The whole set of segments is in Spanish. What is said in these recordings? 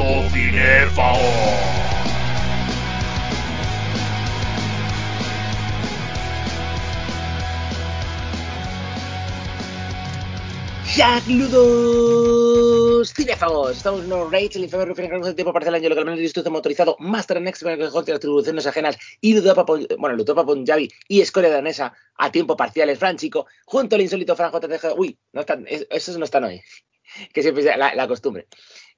Holocausto cinéfago. ¡Saludos! ¡Cinéfagos! Estamos en un Rage, el infame refiere que el tiempo parece el año localmente distinto motorizado, Master Next, que contra las tribuciones ajenas, y Ludopa, bueno, Ludopa Punjabi y Escoria Danesa a tiempo parciales, Fran Chico, junto al insólito Fran JTG. Uy, no están, es- esos no están hoy, que siempre es la, la costumbre.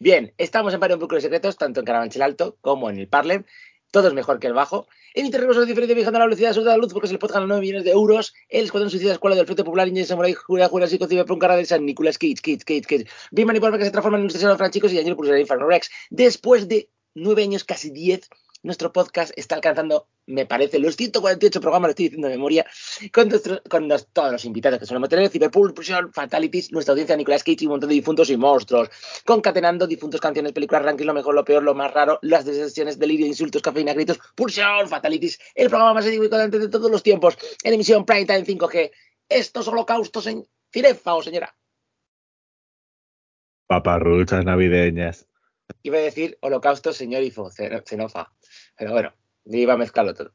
Bien, estamos en varios bucles secretos, tanto en Carabanchel Alto como en el Parlem. Todo es mejor que el bajo. En Interregos es diferente viajando a la velocidad absoluta de la luz porque se le puede ganar 9 millones de euros. El Escuadrón Suicida Escuela del Frente Popular Ninja Samurai Jura Jurásico Ciber por un cara de San Nicolás Cage, Cage, Cage, Cage. Bien manipulable que se transforma en un de Franchicos y Daniel Pulsar Inferno Rex. Después de 9 años, casi 10, nuestro podcast está alcanzando, me parece, los 148 programas, lo estoy diciendo de memoria, con, nuestro- con los- todos los invitados que solemos tener, Cyberpulsion, Fatalities, nuestra audiencia, Nicolas Cage y un montón de difuntos y monstruos, concatenando difuntos, canciones, películas, rankings, lo mejor, lo peor, lo más raro, las decisiones, delirio, insultos, cafeína, gritos, Pulsion, Fatalities, el programa más constante de todos los tiempos, en emisión Prime Time 5G. Estos holocaustos en Cinefa, o señora. Paparruchas navideñas. Iba a decir holocausto, señor Ifo, xenofa. Pero bueno, iba a mezclarlo todo.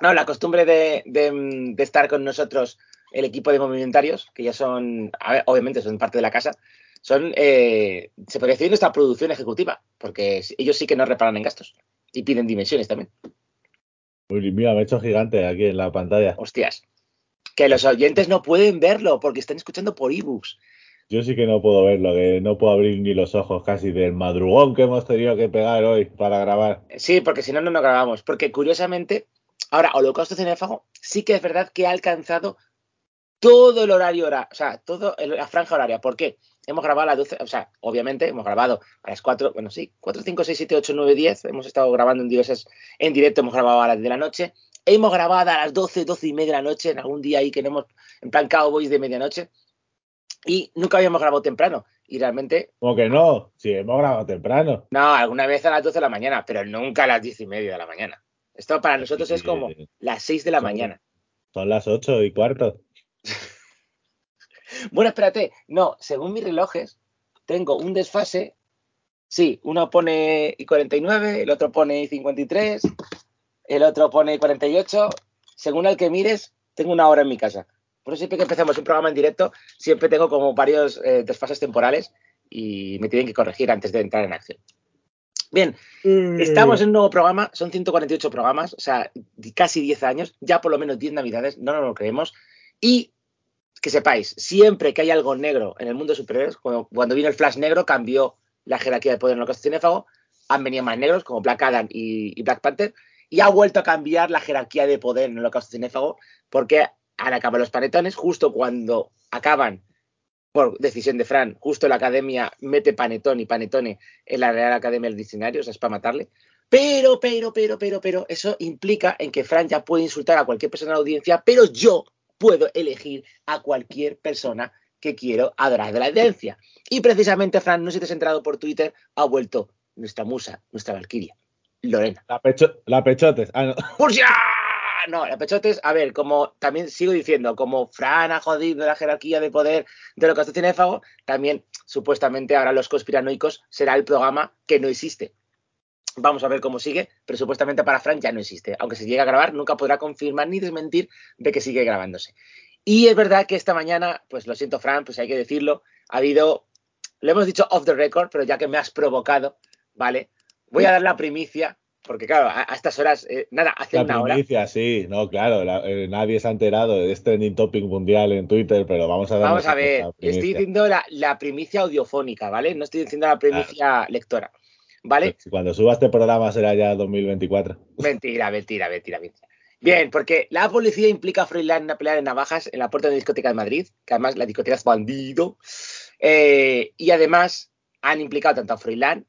No, la costumbre de, de- de estar con nosotros el equipo de movimentarios, que ya son, ver, obviamente son parte de la casa, son, eh, se podría decir, nuestra producción ejecutiva, porque ellos sí que no reparan en gastos y piden dimensiones también. Uy, mira, me he hecho gigante aquí en la pantalla. Hostias. Que los oyentes no pueden verlo porque están escuchando por ebooks. Yo sí que no puedo verlo, que no puedo abrir ni los ojos casi del madrugón que hemos tenido que pegar hoy para grabar. Sí, porque si no, no nos grabamos. Porque curiosamente, ahora, Holocausto Cinéfago sí que es verdad que ha alcanzado todo el horario, hora- o sea, toda la franja horaria. ¿Por qué? Hemos grabado a las 12, o sea, obviamente hemos grabado a las 4, bueno, sí, 4, 5, 6, 7, 8, 9, 10. Hemos estado grabando en diversas, en directo hemos grabado a las de la noche. Hemos grabado a las 12, 12 y media de la noche, en algún día ahí que no hemos, en plan Cowboys de medianoche. Y nunca habíamos grabado temprano. Y realmente, Como que no, si hemos grabado temprano. no, alguna vez a las 12 de la mañana, pero nunca a las 10 y media de la mañana. Esto para nosotros es como Sí. las 6 de la mañana. Son las ocho y cuarto. Bueno, espérate, no, según mis relojes, tengo un desfase. Sí, uno pone y 49, el otro pone y 53, el otro pone y 48. Según el que mires, tengo una hora en mi casa. Por eso siempre que empezamos un programa en directo, siempre tengo como varios eh, desfases temporales y me tienen que corregir antes de entrar en acción. Bien, Estamos en un nuevo programa, son 148 programas, o sea, casi 10 años, ya por lo menos 10 navidades, no nos lo creemos. Y que sepáis, siempre que hay algo negro en el mundo de superhéroes, cuando, cuando vino el Flash negro, cambió la jerarquía de poder en lo que es cinéfago, han venido más negros, como Black Adam y, y Black Panther, y ha vuelto a cambiar la jerarquía de poder en el holocausto cinéfago, porque han acabado los panetones, justo cuando acaban, por decisión de Fran, justo la academia mete panetón y panetone en la Real Academia del Diccionario, o sea, es para matarle. Pero, pero, pero, pero, pero, eso implica en que Fran ya puede insultar a cualquier persona de la audiencia, pero yo puedo elegir a cualquier persona que quiero adorar de la audiencia. Y precisamente, Fran, no sé si te has enterado por Twitter, ha vuelto nuestra musa, nuestra Valquiria, Lorena. La, pecho, la pechotes. Ah, no. ¡Pursia! No, la pechotes, a ver, como también sigo diciendo, como Fran ha jodido la jerarquía de poder de lo que hace Cinéfago, también supuestamente ahora los conspiranoicos será el programa que no existe. Vamos a ver cómo sigue, pero supuestamente para Fran ya no existe. Aunque se llegue a grabar, nunca podrá confirmar ni desmentir de que sigue grabándose. Y es verdad que esta mañana, pues lo siento, Fran, pues hay que decirlo, ha habido, lo hemos dicho off the record, pero ya que me has provocado, ¿vale? Voy a dar la primicia, porque claro, a, a estas horas, eh, nada, hace La una hora. primicia, sí, no, claro, la- eh, nadie se ha enterado de este trending topic mundial en Twitter, pero vamos a dar Vamos a ver, estoy diciendo la, la primicia audiofónica, ¿vale? No estoy diciendo la primicia lectora, ¿vale? Cuando suba este programa será ya 2024. Mentira, mentira, mentira, mentira. Bien, porque la policía implica a Froilán en una pelea de navajas en la puerta de una discoteca de Madrid, que además la discoteca es bandido, eh, y además han implicado tanto a Froilán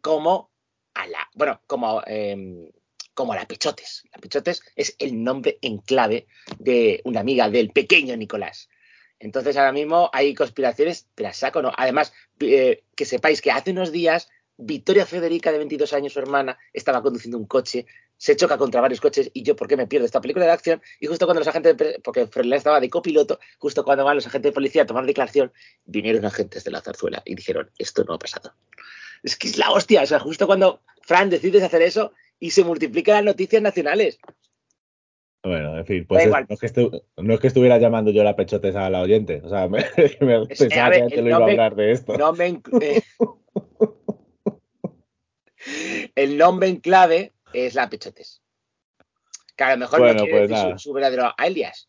como bueno, como, eh, como la Pechotes. La Pechotes es el nombre en clave de una amiga del pequeño Nicolás. Entonces ahora mismo hay conspiraciones, te las saco, ¿no? Además, eh, que sepáis que hace unos días Victoria Federica, de 22 años, su hermana, estaba conduciendo un coche, se choca contra varios coches y yo, ¿por qué me pierdo esta película de acción? Y justo cuando los agentes, de, porque Froilán estaba de copiloto, justo cuando van los agentes de policía a tomar declaración, vinieron agentes de la zarzuela y dijeron, esto no ha pasado. Es que es la hostia, o sea, justo cuando Fran decides hacer eso y se multiplican las noticias nacionales. Bueno, en fin, pues es, no, es que no, es que estuviera llamando yo la pechotes a la oyente. O sea, me, me Es- pensaba ver, que te el lo iba a hablar de esto. Eh, el nombre en clave es la Pechotes. Que a lo mejor Bueno, no quiere pues decir su, su verdadero alias.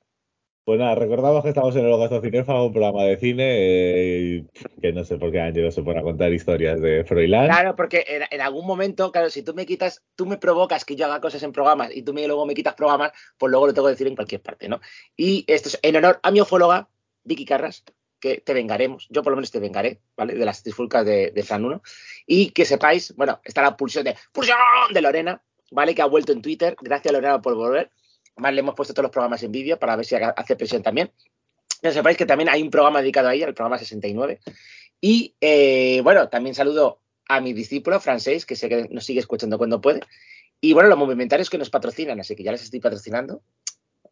Pues nada, recordamos que estamos en el Gasto Cinéfago, un programa de cine, eh, que no sé por qué Ángelo se pone a contar historias de Froilán. Claro, porque en, algún momento, claro, si tú me quitas, tú me provocas que yo haga cosas en programas y tú me, luego me quitas programas, pues luego lo tengo que decir en cualquier parte, ¿no? Y esto es en honor a mi ufóloga, Vicky Carras, que te vengaremos, yo por lo menos te vengaré, ¿vale? De las trifulcas de, de 1. Y que sepáis, bueno, está la pulsión de pulsión de Lorena, ¿vale? Que ha vuelto en Twitter. Gracias, Lorena, por volver. Además, le hemos puesto todos los programas en vídeo para ver si hace presión también. Ya sepáis que también hay un programa dedicado a ella, el programa 69. Y eh, bueno, también saludo a mi discípulo francés, que sé que nos sigue escuchando cuando puede. Y bueno, los movimentarios que nos patrocinan, así que ya les estoy patrocinando.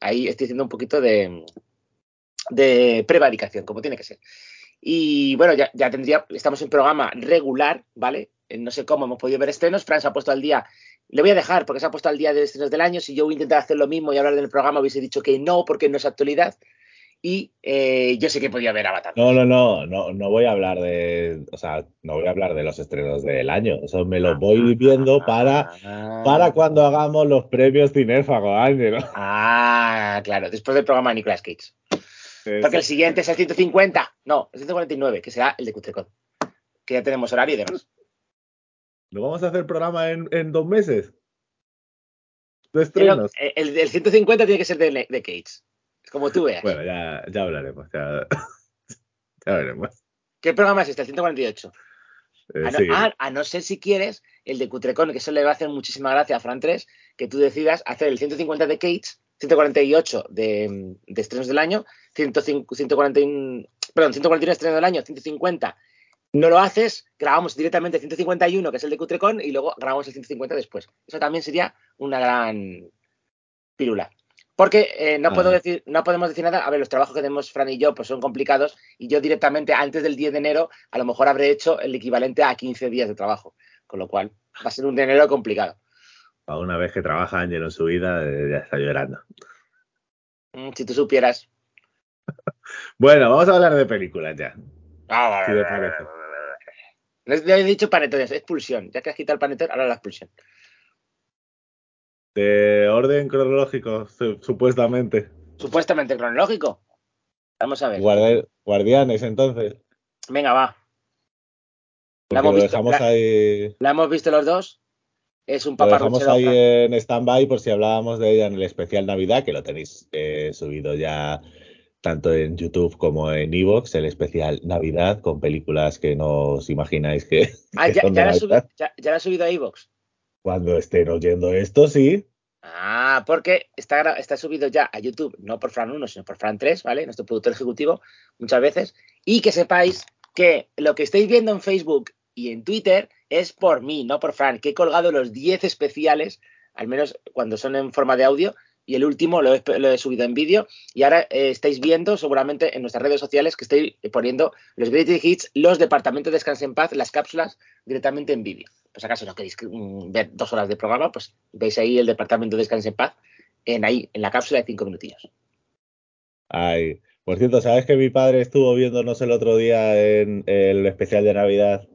Ahí estoy haciendo un poquito de, prevaricación, como tiene que ser. Y bueno, ya, ya tendría, estamos en programa regular, ¿vale? Eh, No sé cómo hemos podido ver estrenos. Fran se ha puesto al día. Le voy a dejar porque se ha puesto al día de estrenos del año. Si yo voy a intentar hacer lo mismo y hablar del programa, hubiese dicho que no, porque no es actualidad. Y eh, yo sé que podía ver Avatar. No, no, no, no, no voy a hablar de, o sea, no voy a hablar de los estrenos del año. Eso me lo voy viendo para, para cuando hagamos los premios Cinéfago, Ángelo. Ah, claro, después del programa de Nicolas Cage. Porque el siguiente es el 150, no, el 149, que será el de Cutrecon. Que ya tenemos horario y demás. ¿Lo vamos a hacer programa en, en dos meses? De Pero estrenos. el, el del 150 tiene que ser de, de Cage. Como tú veas. Bueno, ya, ya hablaremos, ya, ya veremos. ¿Qué programa es este? El 148. Eh, A no, sí. ah, a no ser si quieres el de Cutrecon, que eso le va a hacer muchísima gracia a Fran 3, que tú decidas hacer el 150 de Cage, 148 de, de estrenos del año, 105, 140, y- perdón, 141 estrenos del año, 150. No lo haces, grabamos directamente el 151, que es el de Cutrecon, y luego grabamos el 150 después. Eso también sería una gran pirula. Porque eh, no Ah. puedo decir, no podemos decir nada. A ver, los trabajos que tenemos Fran y yo pues son complicados y yo directamente antes del 10 de enero a lo mejor habré hecho el equivalente a 15 días de trabajo. Con lo cual va a ser un de enero complicado. Una vez que trabaja Ángelo en su vida, eh, ya está llorando. Mm, Si tú supieras. Bueno, vamos a hablar de películas ya. Ah, Si te parece. Ya he dicho panetones, es expulsión. Ya que has quitado el panetón, ahora la expulsión. De orden cronológico, su- supuestamente. Supuestamente cronológico. Vamos a ver. Guardia- guardianes, entonces. Venga, va. La hemos lo visto, dejamos la- ahí. La hemos visto los dos. Es un Lo dejamos ahí en stand-by por si hablábamos de ella en el especial Navidad, que lo tenéis eh, subido ya tanto en YouTube como en Evox, el especial Navidad con películas que no os imagináis que, Ah, que ya, son ya la subi- ya- ya la ha subido a iVoox. Cuando estén oyendo esto, sí. Ah, porque está, está subido ya a YouTube, no por Fran 1, sino por Fran 3, ¿vale? Nuestro productor ejecutivo, muchas veces. Y que sepáis que lo que estáis viendo en Facebook y en Twitter es por mí, no por Fran, que he colgado los 10 especiales, al menos cuando son en forma de audio, y el último lo he, subido en vídeo. Y ahora eh, estáis viendo seguramente en nuestras redes sociales que estoy poniendo los Greatest Hits, los departamentos de Descanse en Paz, las cápsulas directamente en vídeo. Pues acaso no queréis mm, ver dos horas de programa, pues veis ahí el departamento de Descanse en Paz en ahí, en la cápsula de cinco minutillos. Ay, por cierto, ¿sabes que mi padre estuvo viéndonos el otro día en el especial de Navidad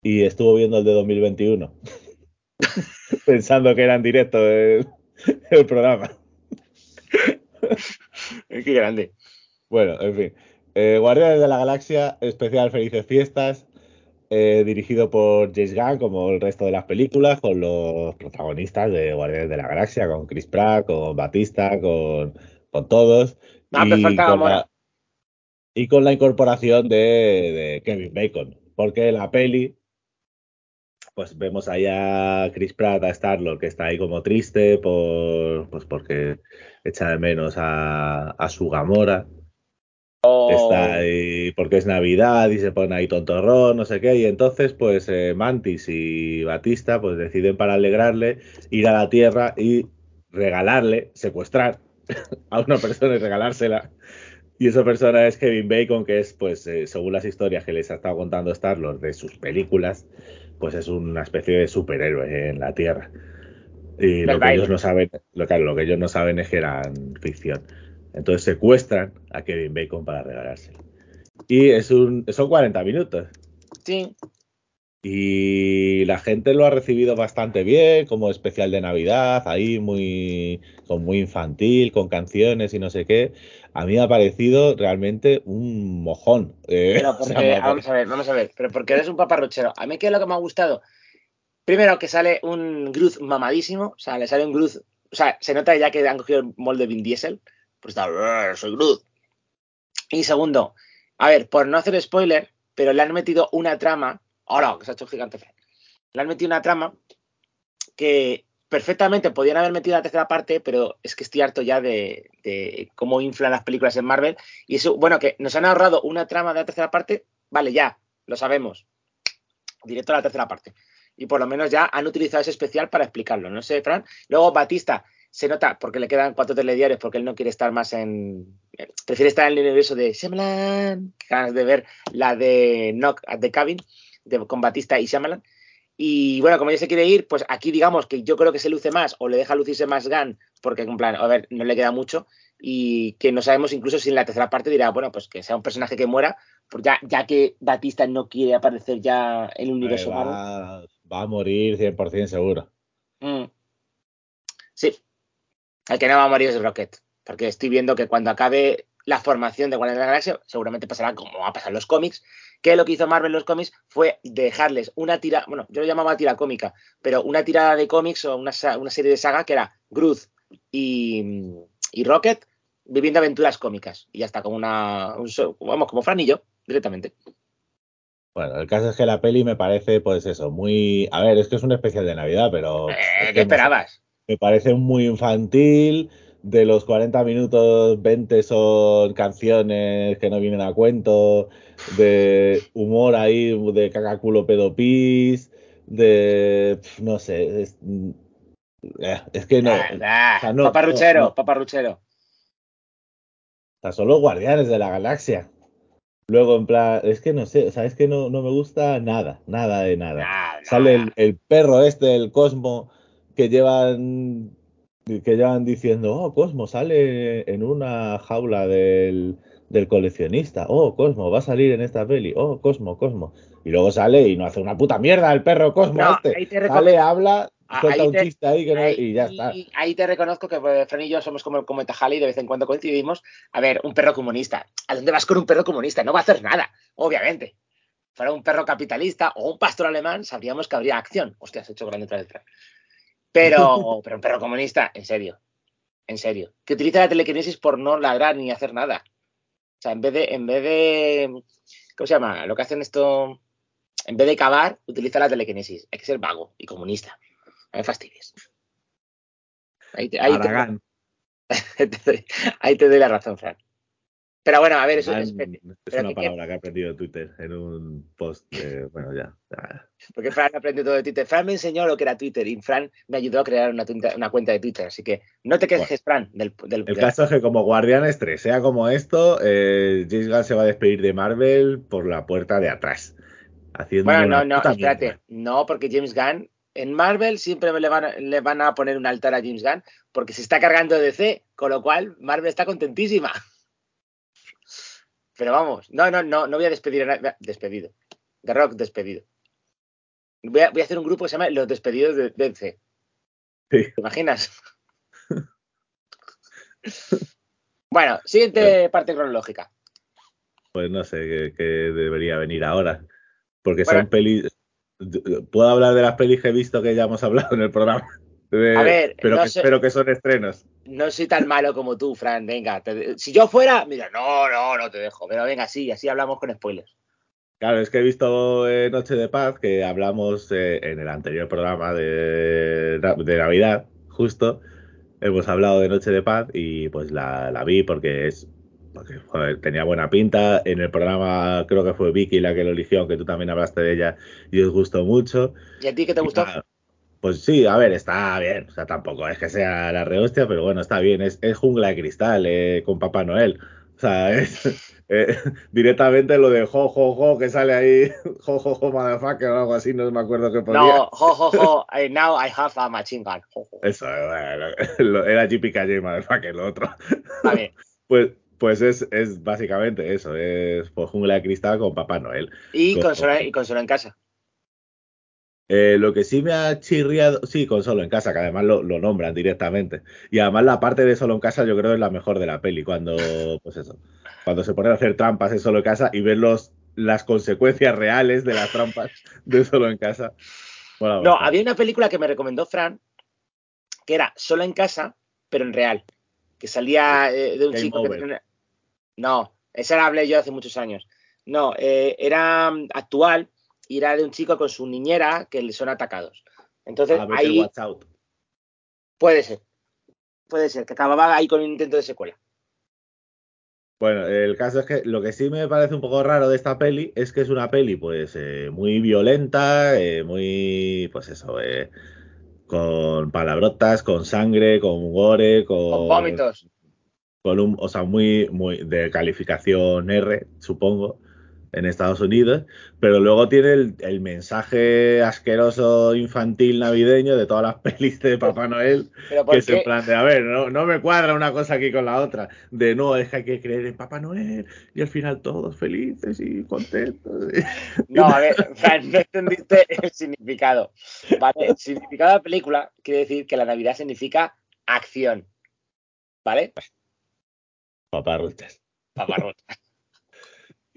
y estuvo viendo el de 2021? Pensando que era en directo el, el programa. Qué grande. Bueno, en fin. Eh, Guardianes de la Galaxia, especial Felices Fiestas. eh, dirigido por James Gunn, como el resto de las películas, con los protagonistas de Guardianes de la Galaxia, con Chris Pratt, con Batista, con, con todos. Ah, y, con la, y con la incorporación de, de Kevin Bacon, porque la peli, pues vemos ahí a Chris Pratt, a Star-Lord, que está ahí como triste por, pues porque echa de menos a, a su Gamora. Oh. Está ahí porque es Navidad y se pone ahí tontorrón, no sé qué. Y entonces, pues eh, Mantis y Batista pues deciden para alegrarle ir a la Tierra y regalarle, secuestrar a una persona y regalársela. Y esa persona es Kevin Bacon, que es, pues, eh, según las historias que les ha estado contando Star-Lord de sus películas, pues es una especie de superhéroe en la Tierra. Y lo que ellos no saben, lo, claro, lo que ellos no saben es que eran ficción. Entonces secuestran a Kevin Bacon para regalárselo. Y es un, son 40 minutos. Sí. Y la gente lo ha recibido bastante bien, como especial de Navidad, ahí muy, con muy infantil, con canciones y no sé qué. A mí me ha parecido realmente un mojón. Eh, Pero o sea, vamos a ver, vamos a ver, pero porque eres un paparruchero. A mí que es lo que me ha gustado. Primero que sale un Groot mamadísimo, o sea, le sale un Groot, o sea, se nota ya que han cogido el molde Vin Diesel, pues está, "Brr, soy Groot. Y segundo, a ver, por no hacer spoiler, pero le han metido una trama, ahora que se ha hecho gigante, le han metido una trama que perfectamente podían haber metido la tercera parte, pero es que estoy harto ya de, cómo inflan las películas en Marvel. Y eso, bueno, que nos han ahorrado una trama de la tercera parte, vale, ya, lo sabemos. Directo a la tercera parte. Y por lo menos ya han utilizado ese especial para explicarlo, no sé, Fran. Luego Batista se nota, porque le quedan cuatro telediarios, porque él no quiere estar más en. Prefiere estar en el universo de Shyamalan. Ganas de ver la de Knock at the Cabin, de, con Batista y Shyamalan. Y bueno, como ya se quiere ir, pues aquí digamos que yo creo que se luce más o le deja lucirse más Gunn, porque en plan, a ver, no le queda mucho. Y que no sabemos incluso si en la tercera parte dirá, bueno, pues que sea un personaje que muera, pues ya, ya que Batista no quiere aparecer ya en el universo va, va a morir 100% seguro. Mm. Sí. El que no va a morir es Rocket. Porque estoy viendo que cuando acabe la formación de Guardianes de la Galaxia, seguramente pasará como va a pasar en los cómics, que lo que hizo Marvel en los cómics fue dejarles una tira, bueno, yo lo llamaba tira cómica, pero una tirada de cómics o una, una serie de saga que era Groot y, y Rocket viviendo aventuras cómicas. Y ya está, como una, un vamos, como Fran y yo, directamente. Bueno, el caso es que la peli me parece, pues eso, muy. A ver, es que es un especial de Navidad, pero. Eh, es ¿Qué que esperabas? me parece muy infantil. De los 40 minutos, 20 son canciones que no vienen a cuento, de humor ahí, de cacaculo pedopis, de. No sé, es, eh, es que no. Ah, ah, o sea, no, paparruchero, no, no. paparruchero. O sea, son los guardianes de la galaxia. Luego, en plan, es que no sé, o sea, es que no, no me gusta nada, nada de nada. Sale el, el perro este, el Cosmo, que llevan, que llevan diciendo, oh, Cosmo sale en una jaula del, del coleccionista. Oh, Cosmo, va a salir en esta peli. Oh, Cosmo, Cosmo. Y luego sale y no hace una puta mierda el perro Cosmo No, este. Sale, habla, Ah, suelta ahí un te- chiste ahí, que no- Ahí, y ya está. ahí te reconozco que pues, Fran y yo somos como el cometa Halley y de vez en cuando coincidimos. A ver, un perro comunista. ¿A dónde vas con un perro comunista? No va a hacer nada, obviamente. Fuera un perro capitalista o un pastor alemán, sabríamos que habría acción. Hostia, has hecho grande otra vez. Pero, pero un perro comunista, en serio. En serio. Que utiliza la telequinesis por no ladrar ni hacer nada. O sea, en vez de, en vez de. ¿Cómo se llama? Lo que hacen esto. En vez de cavar, utiliza la telequinesis. Hay que ser vago y comunista. No me fastidies. Ahí te, ahí te- ahí te doy la razón, Fran. Pero bueno, a ver, eso es. Aragán es una que- palabra que he aprendido de Twitter en un post. eh, bueno, ya. Porque Fran aprendió todo de Twitter. Fran me enseñó lo que era Twitter y Fran me ayudó a crear una, tuita- una cuenta de Twitter. Así que no te quejes, Fran, del. del, El caso es que como Guardianes 3, sea como esto, eh, James Gunn se va a despedir de Marvel por la puerta de atrás. Haciendo Bueno, no, no, espérate. mierda. No, porque James Gunn. En Marvel siempre le van, a, le van a poner un altar a James Gunn porque se está cargando DC, con lo cual Marvel está contentísima. Pero vamos, no, no, no, no voy a despedir a nadie. Despedido. The Rock despedido. Voy a, voy a hacer un grupo que se llama Los Despedidos de DC. Sí. ¿Te imaginas? bueno, siguiente parte cronológica. Pues no sé qué, qué debería venir ahora. Porque Bueno. son pelis. Puedo hablar de las pelis que he visto que ya hemos hablado en el programa. De- A ver, pero, no que, sé- pero que son estrenos. No soy tan malo como tú, Fran. Venga, te- si yo fuera, mira, no, no, no te dejo. Pero venga, sí, así hablamos con spoilers. Claro, es que he visto eh, Noche de Paz, que hablamos eh, en el anterior programa de, de Navidad, justo. Hemos hablado de Noche de Paz y pues la, la vi porque es porque joder, tenía buena pinta. En el programa creo que fue Vicky la que lo eligió, aunque tú también hablaste de ella y os gustó mucho. ¿Y a ti qué te Y gustó? nada, Pues sí, a ver, está bien. O sea, tampoco es que sea la rehostia, pero bueno, está bien. Es, es jungla de cristal eh, con Papá Noel. O sea, es eh, directamente lo de jo, jo, jo, que sale ahí, jo, jo, jo, motherfucker o algo así, no me acuerdo qué ponía. No, jo, jo, jo, I- now I have a machine gun. Jo, jo. Eso, bueno, lo- era JPKJ, motherfucker, lo otro. Está bien. Pues, pues es, es básicamente eso, es pues, jungla de cristal con Papá Noel. Y Cojo. consola, y consola en casa. Eh, lo que sí me ha chirriado, sí, con Solo en Casa, que además lo, lo nombran directamente. Y además la parte de Solo en Casa yo creo es la mejor de la peli, cuando, pues eso, cuando se ponen a hacer trampas en Solo en Casa y ver los, las consecuencias reales de las trampas de Solo en Casa. No, había una película que me recomendó Fran, que era Solo en casa, pero en real. Que salía eh, de un Game chico Over. No, esa la hablé yo hace muchos años. No, eh, era mm, actual era de un chico con su niñera que le son atacados. Entonces, Ah, ahí puede ser. Puede ser, que acababa ahí con un intento de secuela. Bueno, el caso es que lo que sí me parece un poco raro de esta peli es que es una peli, pues, eh, muy violenta, eh, muy, pues eso, eh, con palabrotas, con sangre, con gore, con, Con vómitos. con un, o sea, muy, muy de calificación R, supongo, en Estados Unidos, pero luego tiene el, el mensaje asqueroso infantil navideño de todas las pelis de Papá Noel, que ¿por es en qué? plan de, a ver, no, no me cuadra una cosa aquí con la otra, de no, es que hay que creer en Papá Noel y al final todos felices y contentos. No, a ver, Fran, no entendiste el significado. Vale, el significado de la película quiere decir que la Navidad significa acción. ¿Vale? Paparruchas. Paparrón.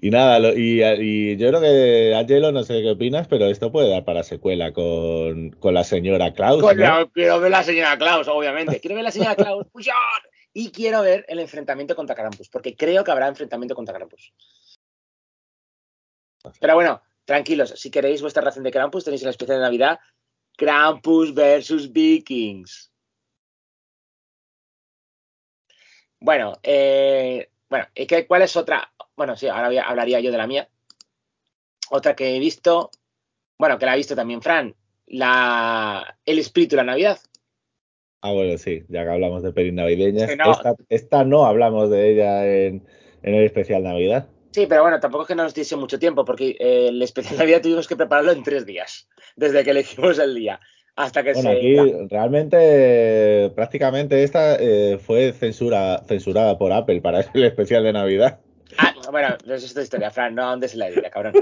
Y nada, lo- y, y yo creo que, Angelo, no sé qué opinas, pero esto puede dar para secuela con, con la señora Klaus, Con ¿no? la- quiero ver la señora Klaus, obviamente. Quiero ver la señora Klaus. Y quiero ver el enfrentamiento contra Krampus, porque creo que habrá enfrentamiento contra Krampus. Pero bueno, tranquilos, si queréis vuestra ración de Krampus, tenéis el especial de Navidad Krampus versus Vikings. Bueno, eh, bueno, ¿y qué- ¿cuál es otra? Bueno, sí, ahora voy a- hablaría yo de la mía. Otra que he visto, bueno, que la ha visto también Fran, la, El espíritu de la Navidad. Ah, bueno, sí, ya que hablamos de pelis navideñas. No. Esta, esta no hablamos de ella en, en el especial Navidad. Sí, pero bueno, tampoco es que no nos diese mucho tiempo, porque eh, el especial Navidad tuvimos que prepararlo en tres días, desde que elegimos el día hasta que Bueno, se... aquí realmente, prácticamente esta eh, fue censura, censurada por Apple para el especial de Navidad. Ah, bueno, no es esta historia, Fran, no andes en la idea, cabrón.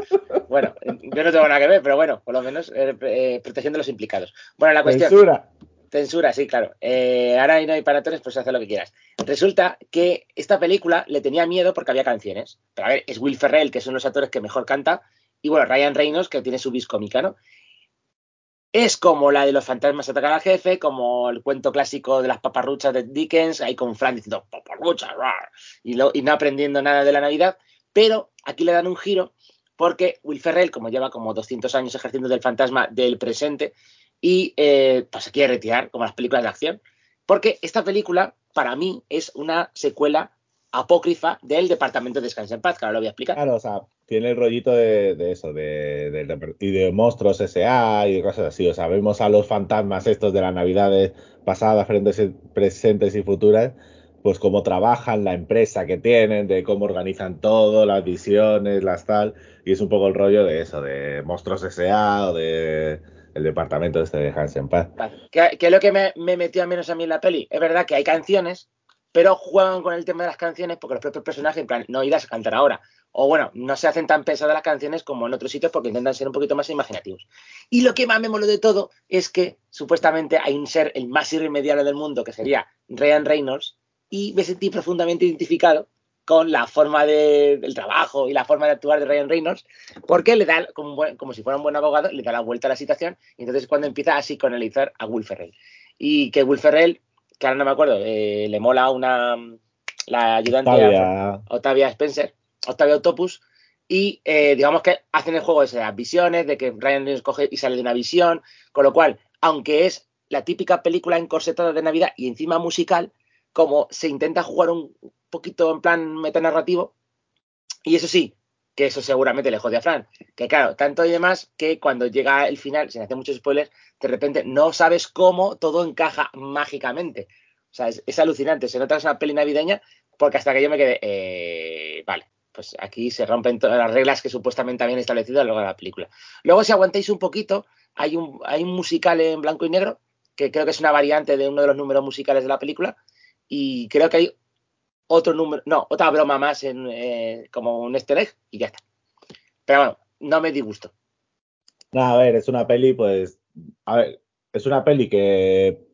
Bueno, yo no tengo nada que ver, pero bueno, por lo menos eh, eh, protegiendo a los implicados. Bueno, la cuestión... Censura. Censura, sí, claro. Eh, ahora no hay paratones, pues haz lo que quieras. Resulta que esta película le tenía miedo porque había canciones. Pero a ver, es Will Ferrell, que es uno de los actores que mejor canta, y bueno, Ryan Reynolds, que tiene su vis cómica, ¿no? Es como la de los fantasmas atacan al jefe, como el cuento clásico de las paparruchas de Dickens, ahí con Fran diciendo paparruchas, rar", y, y no aprendiendo nada de la Navidad. Pero aquí le dan un giro porque Will Ferrell, como lleva como 200 años ejerciendo del fantasma del presente, y eh, pues se quiere retirar, como las películas de acción, porque esta película, para mí, es una secuela apócrifa del Departamento de Descansa en Paz, que ahora lo voy a explicar. Claro, o sea, tiene el rollito de, de eso, de, de- de- y de monstruos S.A. y cosas así. O sea, vemos a los fantasmas estos de las navidades pasadas, presentes, y futuras, pues cómo trabajan, la empresa que tienen, de cómo organizan todo, las visiones, las tal. Y es un poco el rollo de eso, de monstruos S.A. o de el departamento este de Hansen Paz. Vale. ¿Qué, qué es lo que me, me metió al menos a mí en la peli? Es verdad que hay canciones, pero juegan con el tema de las canciones porque los propios personajes, no irás a cantar ahora. O bueno, no se hacen tan pesadas las canciones como en otros sitios porque intentan ser un poquito más imaginativos. Y lo que más me moló de todo es que supuestamente hay un ser el más irremediable del mundo, que sería Ryan Reynolds, y me sentí profundamente identificado con la forma de- del trabajo y la forma de actuar de Ryan Reynolds, porque le da, como, si fuera un buen abogado, le da la vuelta a la situación y entonces es cuando empieza a psicoanalizar a Will Ferrell. Y que Will Ferrell, que ahora no me acuerdo, eh, le mola una la ayudante a- Octavia, Octavia Spencer, Octavia Octopus, y eh, digamos que hacen el juego ese de las visiones, de que Ryan Reynolds coge y sale de una visión, con lo cual, aunque es la típica película encorsetada de Navidad y encima musical, como se intenta jugar un poquito en plan metanarrativo, y eso sí, que eso seguramente le jode a Fran, que claro, tanto y demás que cuando llega el final, sin hacer muchos spoilers, de repente no sabes cómo todo encaja mágicamente. O sea, es, alucinante, se nota que es una peli navideña, porque hasta que yo me quedé, eh, vale, pues aquí se rompen todas las reglas que supuestamente habían establecido a lo largo de la película. Luego, si aguantáis un poquito, hay un, hay un musical en blanco y negro, que creo que es una variante de uno de los números musicales de la película, y creo que hay otro número, no, otra broma más en, eh, como un easter y ya está. Pero bueno, no me disgusto. No, a ver, es una peli, pues. A ver, es una peli que.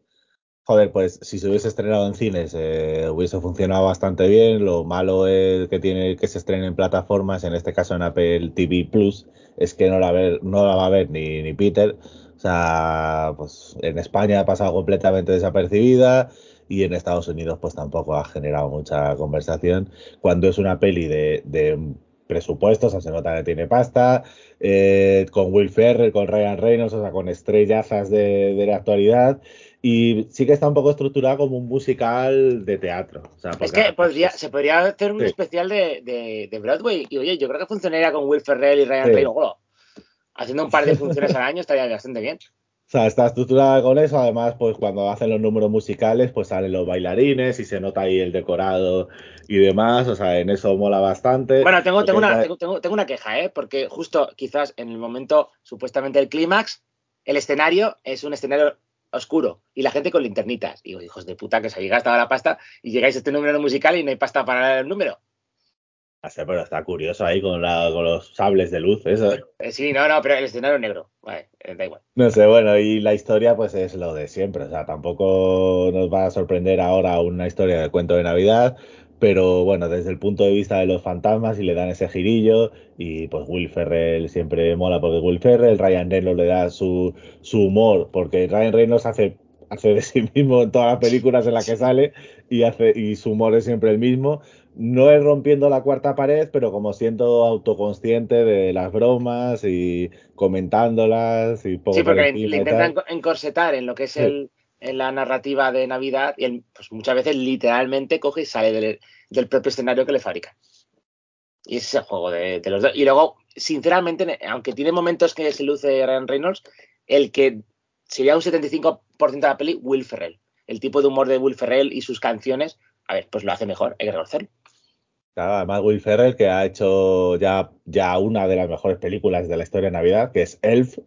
Joder, pues si se hubiese estrenado en cines eh, hubiese funcionado bastante bien. Lo malo es que tiene que se estrene en plataformas, en este caso en Apple TV Plus, es que no la, ver, no la va a ver ni, ni Peter. O sea, pues en España ha pasado completamente desapercibida y en Estados Unidos pues tampoco ha generado mucha conversación. Cuando es una peli de, de presupuestos, o sea, se nota que tiene pasta, eh, con Will Ferrell, con Ryan Reynolds, o sea, con estrellazas de, de la actualidad. Y sí que está un poco estructurada como un musical de teatro. O sea, Es que podría, se podría hacer un Sí. especial de, de, de Broadway, y oye, yo creo que funcionaría con Will Ferrell y Ryan Sí. Reynolds. Haciendo un par de funciones al año estaría bastante bien. O sea, está estructurada con eso. Además, pues cuando hacen los números musicales, pues salen los bailarines y se nota ahí el decorado y demás. O sea, en eso mola bastante. Bueno, tengo, tengo, una, tengo, tengo- tengo una queja, ¿eh? Porque justo quizás en el momento supuestamente del clímax, el escenario es un escenario oscuro y la gente con linternitas. Y digo, hijos de puta, que os habéis gastado la pasta y llegáis a este número musical y no hay pasta para el número. Pero está curioso ahí con, la, con los sables de luz, eso. Eh, sí, no, no, pero el escenario negro. Vale, eh, da igual. No sé, bueno, y la historia pues es lo de siempre, o sea, tampoco nos va a sorprender ahora una historia de cuento de Navidad, pero bueno, desde el punto de vista de los fantasmas y le dan ese girillo y pues Will Ferrell siempre mola porque Will Ferrell, Ryan Reynolds le da su, su humor, porque Ryan Reynolds hace, hace de sí mismo en todas las películas en las que sale y, hace, y su humor es siempre el mismo. No es rompiendo la cuarta pared, pero como siendo autoconsciente de las bromas y comentándolas y poco Sí, por porque le, intentan encorsetar en lo que es Sí. el, en la narrativa de Navidad y él, pues muchas veces literalmente coge y sale del, del propio escenario que le fabrica. Y ese es el juego de, de los dos. Y luego, sinceramente, aunque tiene momentos que se luce Ryan Reynolds, el que sería un 75% de la peli, Will Ferrell. El tipo de humor de Will Ferrell y sus canciones, a ver, pues lo hace mejor, hay que reconocerlo. Claro, además Will Ferrell, que ha hecho ya, ya una de las mejores películas de la historia de Navidad, que es Elf.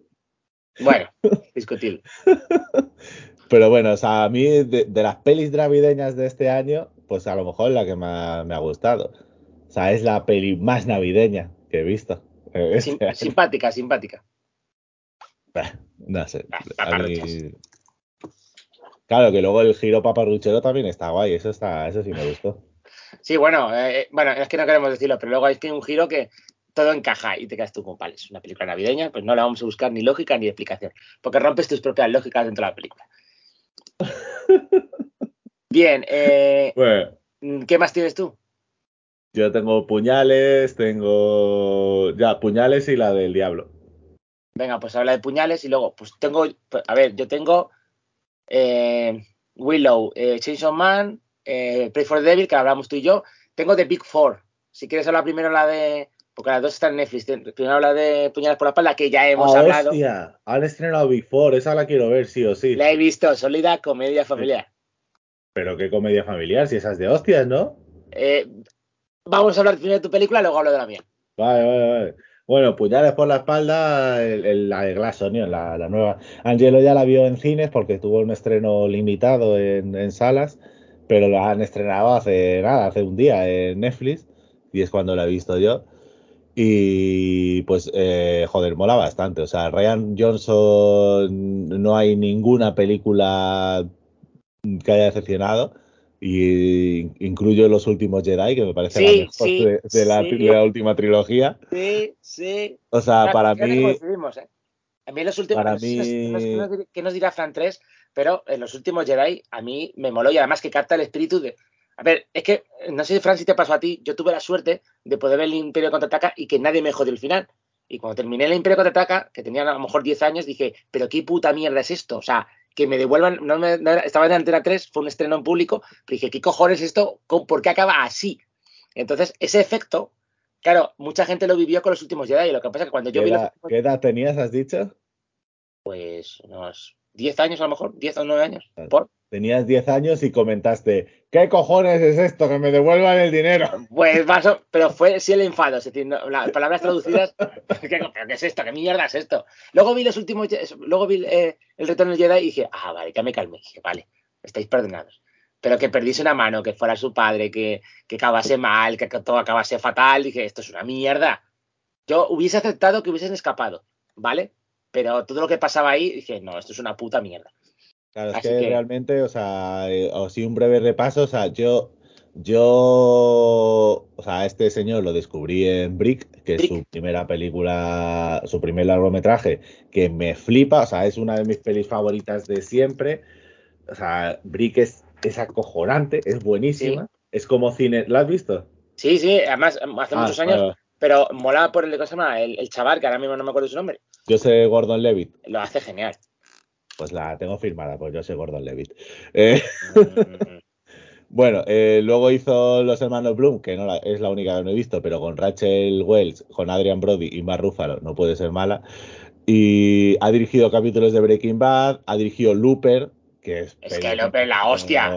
Bueno, discutible. Pero bueno, o sea, a mí de, de las pelis navideñas de este año, pues a lo mejor la que más me ha gustado. O sea, es la peli más navideña que he visto. este Sim- simpática, simpática. No sé. Ah, a mí- paparruchas. Claro, que luego el giro paparruchero también está guay, eso está, eso sí me gustó. Sí, bueno, eh, bueno, es que no queremos decirlo, pero luego hay que un giro que todo encaja y te quedas tú con pales. Es una película navideña, pues no le vamos a buscar ni lógica ni explicación, porque rompes tus propias lógicas dentro de la película. Bien, eh, Bueno, ¿qué más tienes tú? yo tengo puñales, tengo ya puñales y la del diablo. Venga, pues habla de puñales y luego, pues tengo, pues, a ver, yo tengo eh, Willow, eh, Chainsaw Man, eh, Pray for the Devil, que hablamos tú y yo. Tengo The Big Four. Si quieres hablar primero la de, porque las dos están en Netflix. Primero habla de Puñales por la espalda, que ya hemos Ah, hablado. hostia, han estrenado Big Four, esa la quiero ver sí o sí. La he visto, sólida comedia familiar. Pero qué comedia familiar, si esas de hostias, ¿no? Eh, vamos a hablar primero de tu película, luego hablo de la mía. Vale, vale, vale. Bueno, puñales por la espalda, el- el- la de Glass Onion, la, la nueva. Angelo ya la vio en cines porque tuvo un estreno limitado en, en salas, pero la han estrenado hace nada, hace un día en Netflix, y es cuando la he visto yo. Y pues, eh, joder, mola bastante. O sea, Ryan Johnson, no hay ninguna película que haya decepcionado. Y incluyo los últimos Jedi, que me parece Sí, la mejor sí, de, de la, sí. de la última trilogía. Sí, sí. O sea, Claro, para mí, ¿eh? A mí los últimos. Para mí- qué nos dirá Fran 3, pero en los últimos Jedi a mí me moló y además que capta el espíritu de. A ver, es que no sé, Fran, si te pasó a ti. Yo tuve la suerte de poder ver el Imperio contraataca y que nadie me jodió el final. Y cuando terminé el Imperio contraataca, que tenía a lo mejor 10 años, dije, pero qué puta mierda es esto. O sea, que me devuelvan. No me, no estaba en Antena 3, fue un estreno en público, pero dije, ¿qué cojones es esto? ¿Cómo- ¿Por qué acaba así? Entonces, ese efecto, claro, mucha gente lo vivió con los últimos Jedi. Lo que pasa es que cuando yo ¿qué vi edad, qué edad tenías, has dicho? pues unos 10 años a lo mejor, 10 o 9 años. Por. Tenías 10 años y comentaste, ¿qué cojones es esto? Que me devuelvan el dinero. Pues más o- pero fue sí el enfado, es decir, no- las palabras traducidas, ¿qué, pero qué es esto? ¿Qué mierda es esto? Luego vi los últimos, luego vi eh, el retorno del Jedi y dije, ah, vale, ya me calmé, dije, vale, estáis perdonados. Pero que perdiese una mano, que fuera su padre, que, que acabase mal, que todo acabase fatal, dije, esto es una mierda. Yo hubiese aceptado que hubiesen escapado, ¿vale? Pero todo lo que pasaba ahí, dije, no, esto es una puta mierda. Claro, es Así que, que- realmente, o sea, eh, o sí un breve repaso, o sea, yo, yo, o sea, este señor lo descubrí en Brick, que es su primera película, su primer largometraje, que me flipa, o sea, es una de mis pelis favoritas de siempre. O sea, Brick es, es acojonante, es buenísima, es como cine, ¿la has visto? Sí, sí, además, hace Ah, muchos años. Pero mola por el, ¿cómo se llama? el, el chaval, que ahora mismo no me acuerdo su nombre, Yo sé Gordon Levitt, lo hace genial. pues la tengo firmada, pues yo sé Gordon Levitt. Eh, Mm, Bueno, eh, luego hizo Los Hermanos Bloom, que no la- es la única que no he visto, pero con Rachel Wells, con Adrian Brody y Mark Ruffalo no puede ser mala. Y ha dirigido capítulos de Breaking Bad, ha dirigido Looper, que es... Es que Looper la hostia.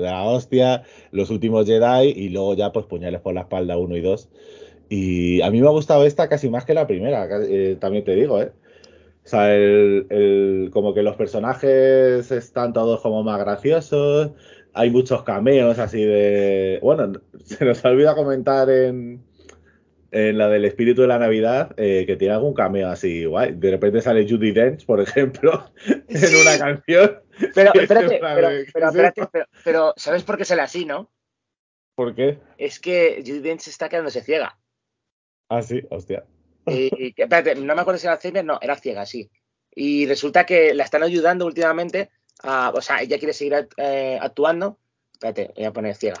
La hostia, Los Últimos Jedi y luego ya pues Puñales por la Espalda 1 y 2. Y a mí me ha gustado esta casi más que la primera, eh, también te digo, ¿eh? O sea, el, el- como que los personajes están todos como más graciosos. Hay muchos cameos así de. Bueno, se nos ha olvidado comentar en, en la del espíritu de la Navidad eh, que tiene algún cameo así guay. De repente sale Judy Dench, por ejemplo, en Sí. una canción. Pero, espérate, pero, de, ¿qué pero, es espérate, pero, ¿sabes por qué sale así, no? ¿Por qué? Es que Judy Dench está quedándose ciega. Ah, sí, hostia. Y, y- espérate, no me acuerdo si era Alzheimer, no, era ciega, sí. Y resulta que la están ayudando últimamente a, o sea, ella quiere seguir eh, actuando. Espérate, voy a poner ciega.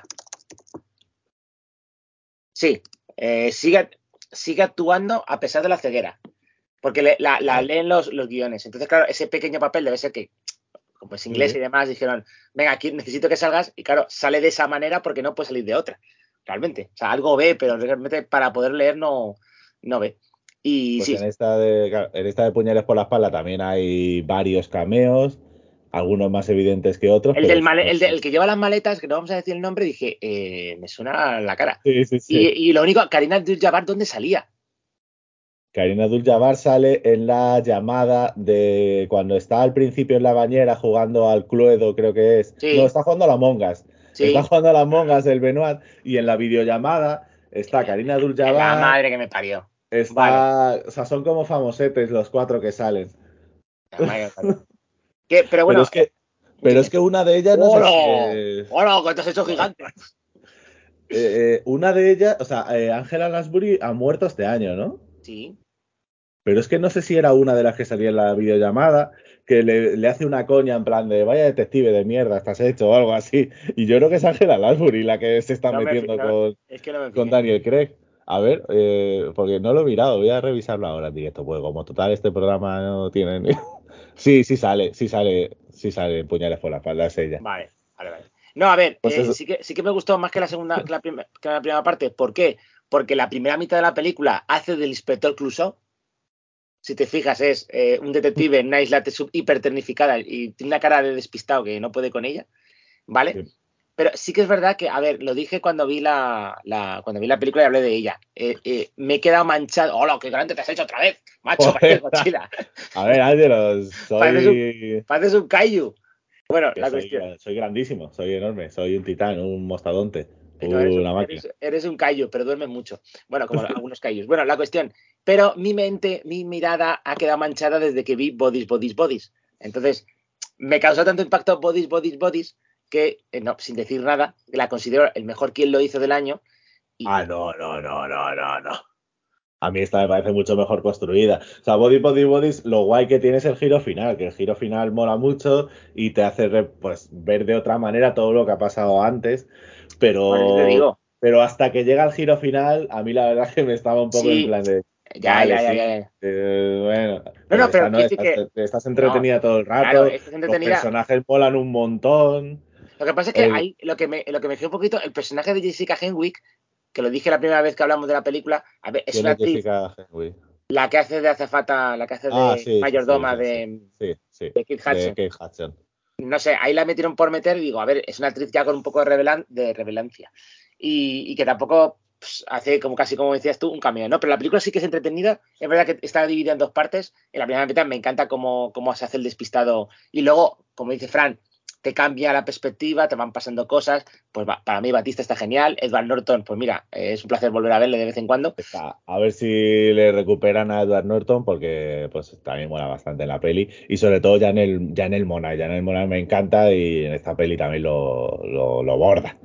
Sí, eh, sigue, sigue actuando a pesar de la ceguera. Porque le- la, la Vale. leen los, los guiones. Entonces, claro, ese pequeño papel debe ser que, como es inglés Sí. y demás, dijeron, venga, aquí necesito que salgas. Y claro, sale de esa manera porque no puede salir de otra. Realmente. O sea, algo ve, pero realmente para poder leer no, no ve. Y Pues sí, en esta de en esta de Puñales por la Espalda también hay varios cameos, algunos más evidentes que otros. El, del male- el, de- el que lleva las maletas, que no vamos a decir el nombre, dije, eh, me suena la cara. Sí, sí, sí. Y, y lo único, Karina Abdul-Jabbar, ¿dónde salía? Karina Abdul-Jabbar sale en la llamada de cuando está al principio en la bañera jugando al Cluedo, creo que es. Sí. No, está jugando a las mongas. Sí, Está jugando a las mongas el Benoit y en la videollamada está Karina la Abdul-Jabbar. madre que me parió. Está, o sea, son como famosetes los cuatro que salen. La madre que me parió. Que- pero bueno, pero es que, pero es que una de ellas no sé ¡Hola! si es- ¡Hola! ¿Cuánto has hecho gigante? eh, eh, una de ellas, o sea, eh, Angela Lansbury ha muerto este año, ¿no? Sí. Pero es que no sé si era una de las que salía en la videollamada, que le, le hace una coña en plan de vaya detective de mierda, estás hecho o algo así. Y yo creo que es Angela Lansbury la que se está No metiendo con, Es que no me con fijé. Daniel Craig. A ver, eh, porque no lo he mirado, voy a revisarlo ahora en directo, pues como total este programa no tiene ni... Sí, sí sale, sí sale, sí sale Puñales por la espalda, es ella. Vale, vale, vale. No, a ver, Pues eh, sí, que, sí que me gustó más que la segunda, que la, prim- que la primera parte. ¿Por qué? Porque la primera mitad de la película hace del inspector Clouseau. Si te fijas, es eh, un detective en una isla hiperternificada y tiene una cara de despistado que no puede con ella. ¿Vale? Sí. Pero sí que es verdad que, a ver, lo dije cuando vi la, la- cuando vi la película y hablé de ella. Eh, eh, me he quedado manchado. ¡Hola, qué grande te has hecho otra vez! Macho, pareces Godzilla. A ver, Pareces soy... Pareces un kaiju. Bueno, que la soy, cuestión. soy grandísimo, soy enorme, soy un titán, un mostadonte, No, eres, una un, máquina. eres- eres un callo, pero duermes mucho. Bueno, como algunos callos. Bueno, la cuestión. Pero mi mente, mi mirada ha quedado manchada desde que vi Bodies, Bodies, Bodies. Entonces, me causó tanto impacto Bodies, Bodies, Bodies que, eh, no, sin decir nada, la considero el mejor quien lo hizo del año. Y, Ah, no, no, no, no, no, no. A mí esta me parece mucho mejor construida. O sea, Body Body Bodies, lo guay que tiene es el giro final, que el giro final mola mucho y te hace pues, ver de otra manera todo lo que ha pasado antes. Pero, te digo. pero hasta que llega el giro final, a mí la verdad es que me estaba un poco Sí. en plan de. Ya, ya, ya, ya, ya. eh, bueno, No, no, esta pero estás, que- estás entretenida todo el rato. Claro, esta es Los entretenida. personajes molan un montón. Lo que pasa es que el- ahí lo que me, lo que me fijó un poquito, el personaje de Jessica Henwick, que lo dije la primera vez que hablamos de la película, a ver, es ¿Quién una actriz, Jessica Henwick? la que hace de azafata, la que hace de Ah, sí, mayordoma sí, sí, de, Sí, sí. de Kate Hudson. De Kate Hudson. no sé, ahí la metieron por meter y digo, a ver, es una actriz ya con un poco de, revelan de revelancia. Y, y que tampoco pues, hace como casi como decías tú, un cameo, ¿no? Pero la película sí que es entretenida. Es verdad que está dividida en dos partes. En la primera mitad me encanta cómo, cómo se hace el despistado. Y luego, como dice Fran, te cambia la perspectiva, te van pasando cosas. Pues para mí Batista está genial. Edward Norton, pues mira, es un placer volver a verle de vez en cuando. A ver si le recuperan a Edward Norton porque pues también mola bastante en la peli y sobre todo ya en el Mona, ya en el Mona me encanta y en esta peli también lo, lo borda.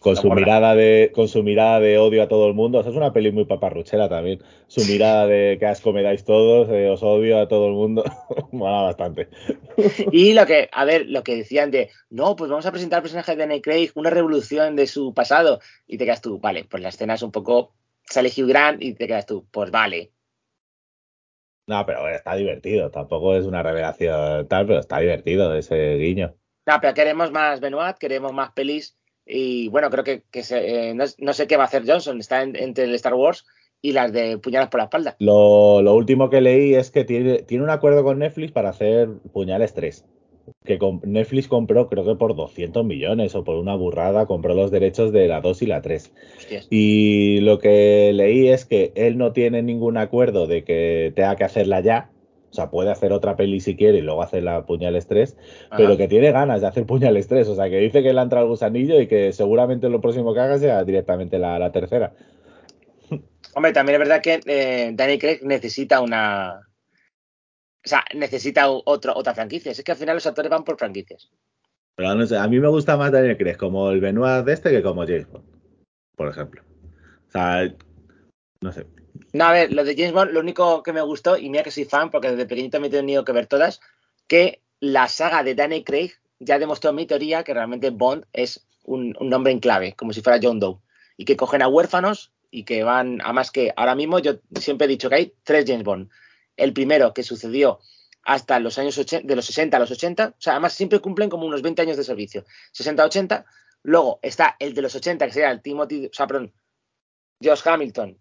Con su mirada de con su mirada de odio a todo el mundo, o sea, es una peli muy paparruchera también. Su mirada de que asco me dais todos, eh, os odio a todo el mundo, mola bastante. Y lo que, a ver, lo que decían de, no, pues vamos a presentar al personaje de Danny Craig, una revolución de su pasado. Y te quedas tú, vale, pues la escena es un poco, sale Hugh Grant y te quedas tú, pues vale. No, pero está divertido, tampoco es una revelación tal, pero está divertido ese guiño. No, pero queremos más Benoit, queremos más pelis. Y bueno, creo que, que se- eh, no, no sé qué va a hacer Johnson, está en- entre el Star Wars y las de puñalas por la espalda. Lo, lo último que leí es que tiene, tiene un acuerdo con Netflix para hacer Puñales 3. Que com- Netflix compró, creo que por 200 millones o por una burrada, compró los derechos de la 2 y la 3. Hostias. Y lo que leí es que él no tiene ningún acuerdo de que tenga que hacerla ya. O sea, puede hacer otra peli si quiere y luego hacer la Puñales 3, pero que tiene ganas de hacer Puñales 3. O sea, que dice que le ha entrado el gusanillo y que seguramente lo próximo que haga sea directamente la, la tercera. Hombre, también es verdad que eh, Danny Craig necesita una. O sea, necesita otro, otra franquicia. Es que al final los actores van por franquicias. Pero no sé, a mí me gusta más Daniel Craig como el Benoit de este que como James Bond, por ejemplo. O sea, no sé. No, a ver, lo de James Bond, lo único que me gustó, y mira que soy fan, porque desde pequeñito me he tenido que ver todas, que la saga de Danny Craig ya demostró mi teoría que realmente Bond es un, un nombre en clave, como si fuera John Doe. Y que cogen a huérfanos y que van, además que ahora mismo yo siempre he dicho que hay tres James Bond. El primero que sucedió hasta los años 80, de los 60 a los 80, o sea, además siempre cumplen como unos 20 años de servicio, 60-80. Luego está el de los 80, que sería el Timothy, o sea, perdón, Josh Hamilton,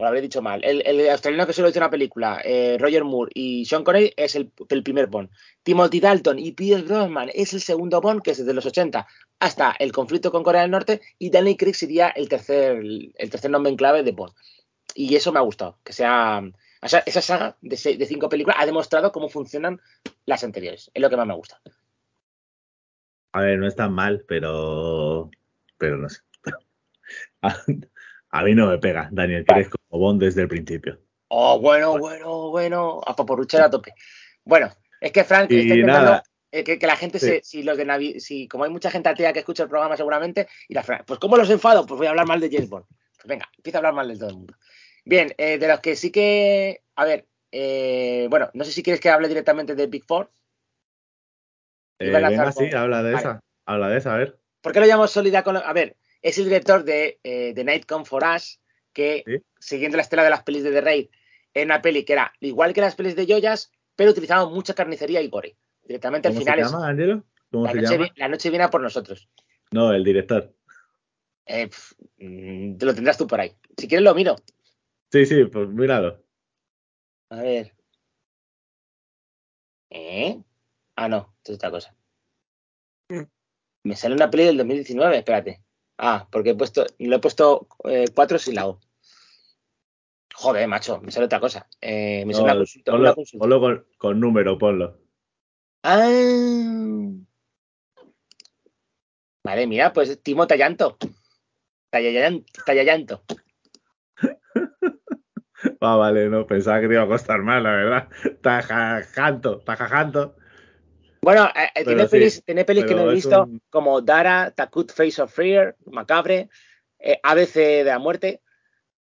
lo habré dicho mal, el, australiano que solo hizo una película, eh, Roger Moore y Sean Connery es el, primer Bond. Timothy Dalton y Pierce Brosnan es el segundo Bond, que es desde los 80 hasta el conflicto con Corea del Norte, y Danny Craig sería el tercer, el tercer nombre en clave de Bond. Y eso me ha gustado, que sea... Esa saga de, de cinco películas ha demostrado cómo funcionan las anteriores. Es lo que más me gusta. A ver, no es tan mal, pero. Pero no sé. A, mí no me pega Daniel Craig como Bond desde el principio. Oh, bueno, bueno, bueno. A paporruchar a tope. Bueno, es que Frank Y está nada. eh, que, que la gente Sí. se. Si los de Navi, si como hay mucha gente atea que escucha el programa seguramente, y la Frank, pues ¿cómo los enfado? Pues voy a hablar mal de James Bond. Pues venga, empieza a hablar mal de todo el mundo. Bien, eh, de los que sí que. A ver, eh, bueno, no sé si quieres que hable directamente de Big Four. Sí, habla de Vale. esa. Habla de esa, a ver. ¿Por qué lo llamo Solida con A ver, es el director de eh, The Night Come For Us, que Sí. siguiendo la estela de las pelis de The Raid, era una peli que era igual que las pelis de Joyas, pero utilizaban mucha carnicería y gore. Directamente al ¿Cómo final se es llama, Angelo? ¿Cómo la se noche, llama? vi- la noche viene a por nosotros. No, el director. Eh, pf, mm, te lo tendrás tú por ahí. Si quieres lo miro. Sí, sí, pues míralo. A ver. ¿Eh? Ah, no, esto es otra cosa. Me sale una peli del 2019, espérate. Ah, porque he puesto, lo he puesto eh, cuatro sin la O. Joder, macho, me sale otra cosa. Eh, me sale una consulta. ponlo una consulta. ponlo con, con número, ponlo. Ah. Vale, mira, pues Timo Tallanto. Tallallanto. Ah, vale, no, pensaba que te iba a costar más, la verdad. Tajajanto, tajajanto. Bueno, eh, eh, tiene, sí, pelis, tiene pelis que no he visto, un- como Dara, Takut Face of Fear, Macabre, eh, ABC de la muerte,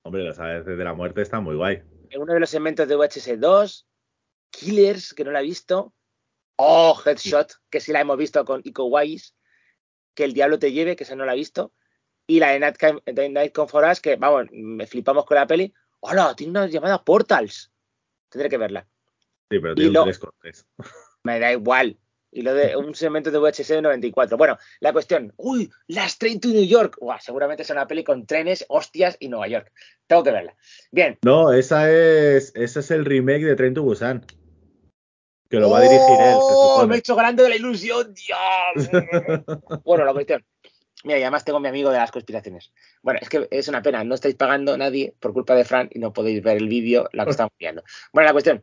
Hombre, los aves de la muerte están muy guay. en uno de los segmentos de UHS 2, Killers, que no la he visto, oh, Headshot, que sí la hemos visto con Iko Uwais, que el diablo te lleve, que esa no la he visto, y la de Night, de Night Come For Us, que vamos, me flipamos con la peli, hola, tiene una llamada Portals, tendré que verla. Sí, pero Y tiene lo- un 3 cortes. Me da igual. Y lo de un segmento de VHS de 94. Bueno, la cuestión. Uy, Last Train to New York. Uah, seguramente es una peli con trenes, hostias y Nueva York. Tengo que verla. Bien. No, esa es, ese es el remake de Train to Busan. Que lo va a dirigir él, se ¡Oh! supone. Me he hecho grande de la ilusión, Dios. bueno, la cuestión. Mira, y además tengo mi amigo de las conspiraciones. Bueno, es que es una pena, no estáis pagando nadie por culpa de Fran y no podéis ver el vídeo, la que estamos viendo. Bueno, la cuestión.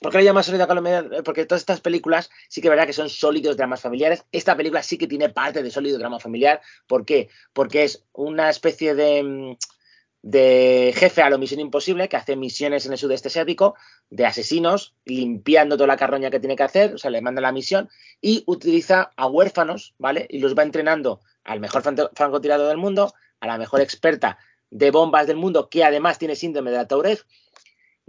¿Por qué le llama sólida comedia? Porque todas estas películas sí que es verdad que son sólidos dramas familiares. Esta película sí que tiene parte de sólido drama familiar. ¿Por qué? Porque es una especie de, mm, de jefe a lo Misión Imposible que hace misiones en el sudeste asiático de asesinos, limpiando toda la carroña que tiene que hacer, o sea, le manda la misión y utiliza a huérfanos, ¿vale? Y los va entrenando al mejor fran- francotirador del mundo, a la mejor experta de bombas del mundo, que además tiene síndrome de la Tourette.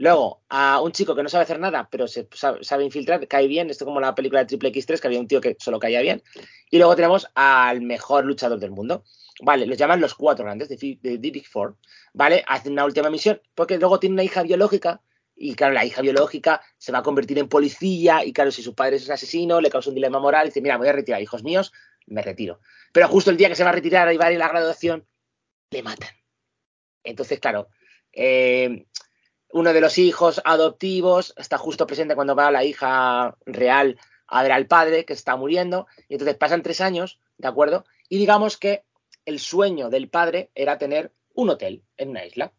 Luego, a un chico que no sabe hacer nada, pero se sabe, infiltrar, cae bien. Esto como la película de Triple X3, que había un tío que solo caía bien. Y luego tenemos al mejor luchador del mundo. Vale, los llaman los cuatro grandes de, de Big Four. Vale, hacen una última misión, porque luego tiene una hija biológica. Y claro, la hija biológica se va a convertir en policía. Y claro, si su padre es un asesino, le causa un dilema moral. Y dice: Mira, voy a retirar, hijos míos, me retiro. Pero justo el día que se va a retirar y va a ir la graduación, le matan. Entonces, claro, eh, uno de los hijos adoptivos está justo presente cuando va la hija real a ver al padre que está muriendo. Y entonces pasan tres años, ¿de acuerdo? Y digamos que el sueño del padre era tener un hotel en una isla,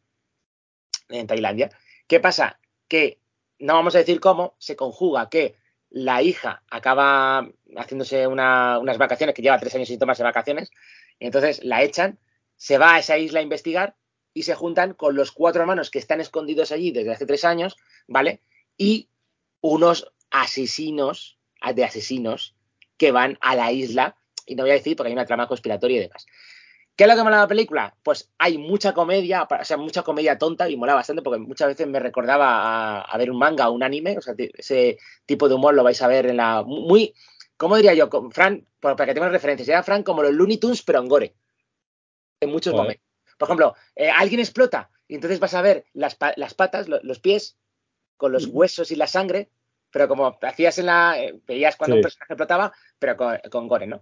en Tailandia. ¿Qué pasa? Que no vamos a decir cómo, se conjuga que la hija acaba haciéndose una- unas vacaciones, que lleva tres años sin tomarse vacaciones, y entonces la echan, se va a esa isla a investigar y se juntan con los cuatro hermanos que están escondidos allí desde hace tres años, ¿vale? Y unos asesinos, de asesinos, que van a la isla, y no voy a decir porque hay una trama conspiratoria y demás. ¿Qué es lo que mola la película? Pues hay mucha comedia, o sea, mucha comedia tonta y mola bastante porque muchas veces me recordaba a, a ver un manga o un anime, o sea, ese tipo de humor lo vais a ver en la... Muy, ¿cómo diría yo? Fran, para que tengas referencias, era Fran como los Looney Tunes, pero en gore. En muchos Joder. momentos. Por ejemplo, eh, alguien explota y entonces vas a ver las, pa- las patas, lo- los pies, con los huesos y la sangre, pero como hacías en la. eh, veías cuando Sí. un personaje explotaba, pero con, con gore, ¿no?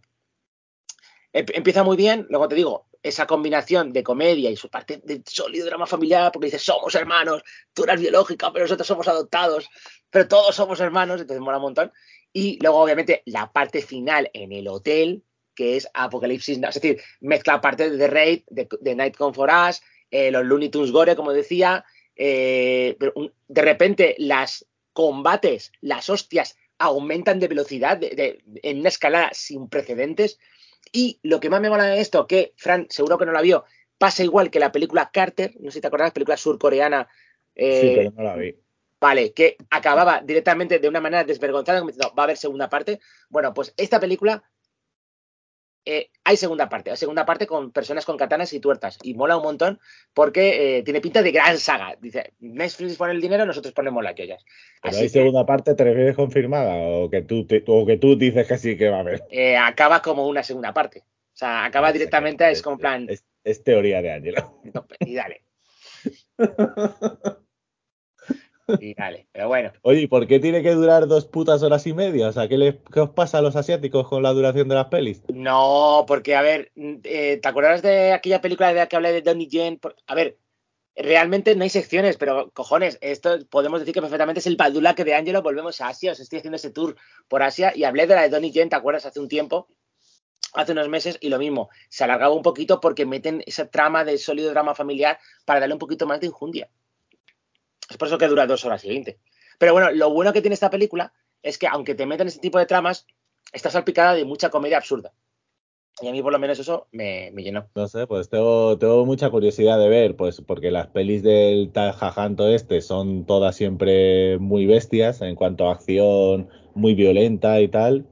Em- Empieza muy bien, luego te digo, esa combinación de comedia y su parte de sólido drama familiar, porque dices, somos hermanos, tú eras biológica, pero nosotros somos adoptados, pero todos somos hermanos, entonces mola un montón. Y luego, obviamente, la parte final en el hotel, que es Apocalipsis Now, es decir, mezcla parte de The Raid, de, de Night Come For Us, eh, los Looney Tunes Gore, como decía, eh, pero un- de repente las combates, las hostias, aumentan de velocidad de- de- en una escalada sin precedentes. Y lo que más me mola de esto, que Fran seguro que no la vio, pasa igual que la película Carter, no sé si te acuerdas, película surcoreana. eh, Sí, pero no la vi. Vale, que acababa directamente de una manera desvergonzada, como diciendo, va a haber segunda parte. Bueno, pues esta película eh, hay segunda parte, hay segunda parte con personas con katanas y tuertas. Y mola un montón porque eh, tiene pinta de gran saga. Dice, Netflix pone el dinero, nosotros ponemos las joyas. ¿Pero Así hay que, segunda parte, te refieres confirmada? ¿O que tú, te- o que tú dices que sí que va a haber? eh, acaba como una segunda parte. O sea, acaba No sé, directamente, es como en plan, Es, es teoría de Ángelo. no, y dale. Y dale, pero bueno. Oye, ¿y por qué tiene que durar dos putas horas y media? O sea, ¿qué, les, qué os pasa a los asiáticos con la duración de las pelis? No, porque, a ver, eh, ¿te acuerdas de aquella película de la que hablé de Donnie Yen? Por- A ver, realmente no hay secciones, pero cojones, esto podemos decir que perfectamente es el Badulaque de Angelo. Volvemos a Asia, os estoy haciendo ese tour por Asia y hablé de la de Donnie Yen, ¿te acuerdas? Hace un tiempo, hace unos meses, y lo mismo, se alargaba un poquito porque meten esa trama de sólido drama familiar para darle un poquito más de injundia. Es por eso que dura dos horas y veinte. Pero bueno, lo bueno que tiene esta película es que aunque te meten este tipo de tramas, está salpicada de mucha comedia absurda. Y a mí por lo menos eso me, llenó. No sé, pues tengo, mucha curiosidad de ver, pues porque las pelis del tal jajanto este son todas siempre muy bestias en cuanto a acción, muy violenta y tal.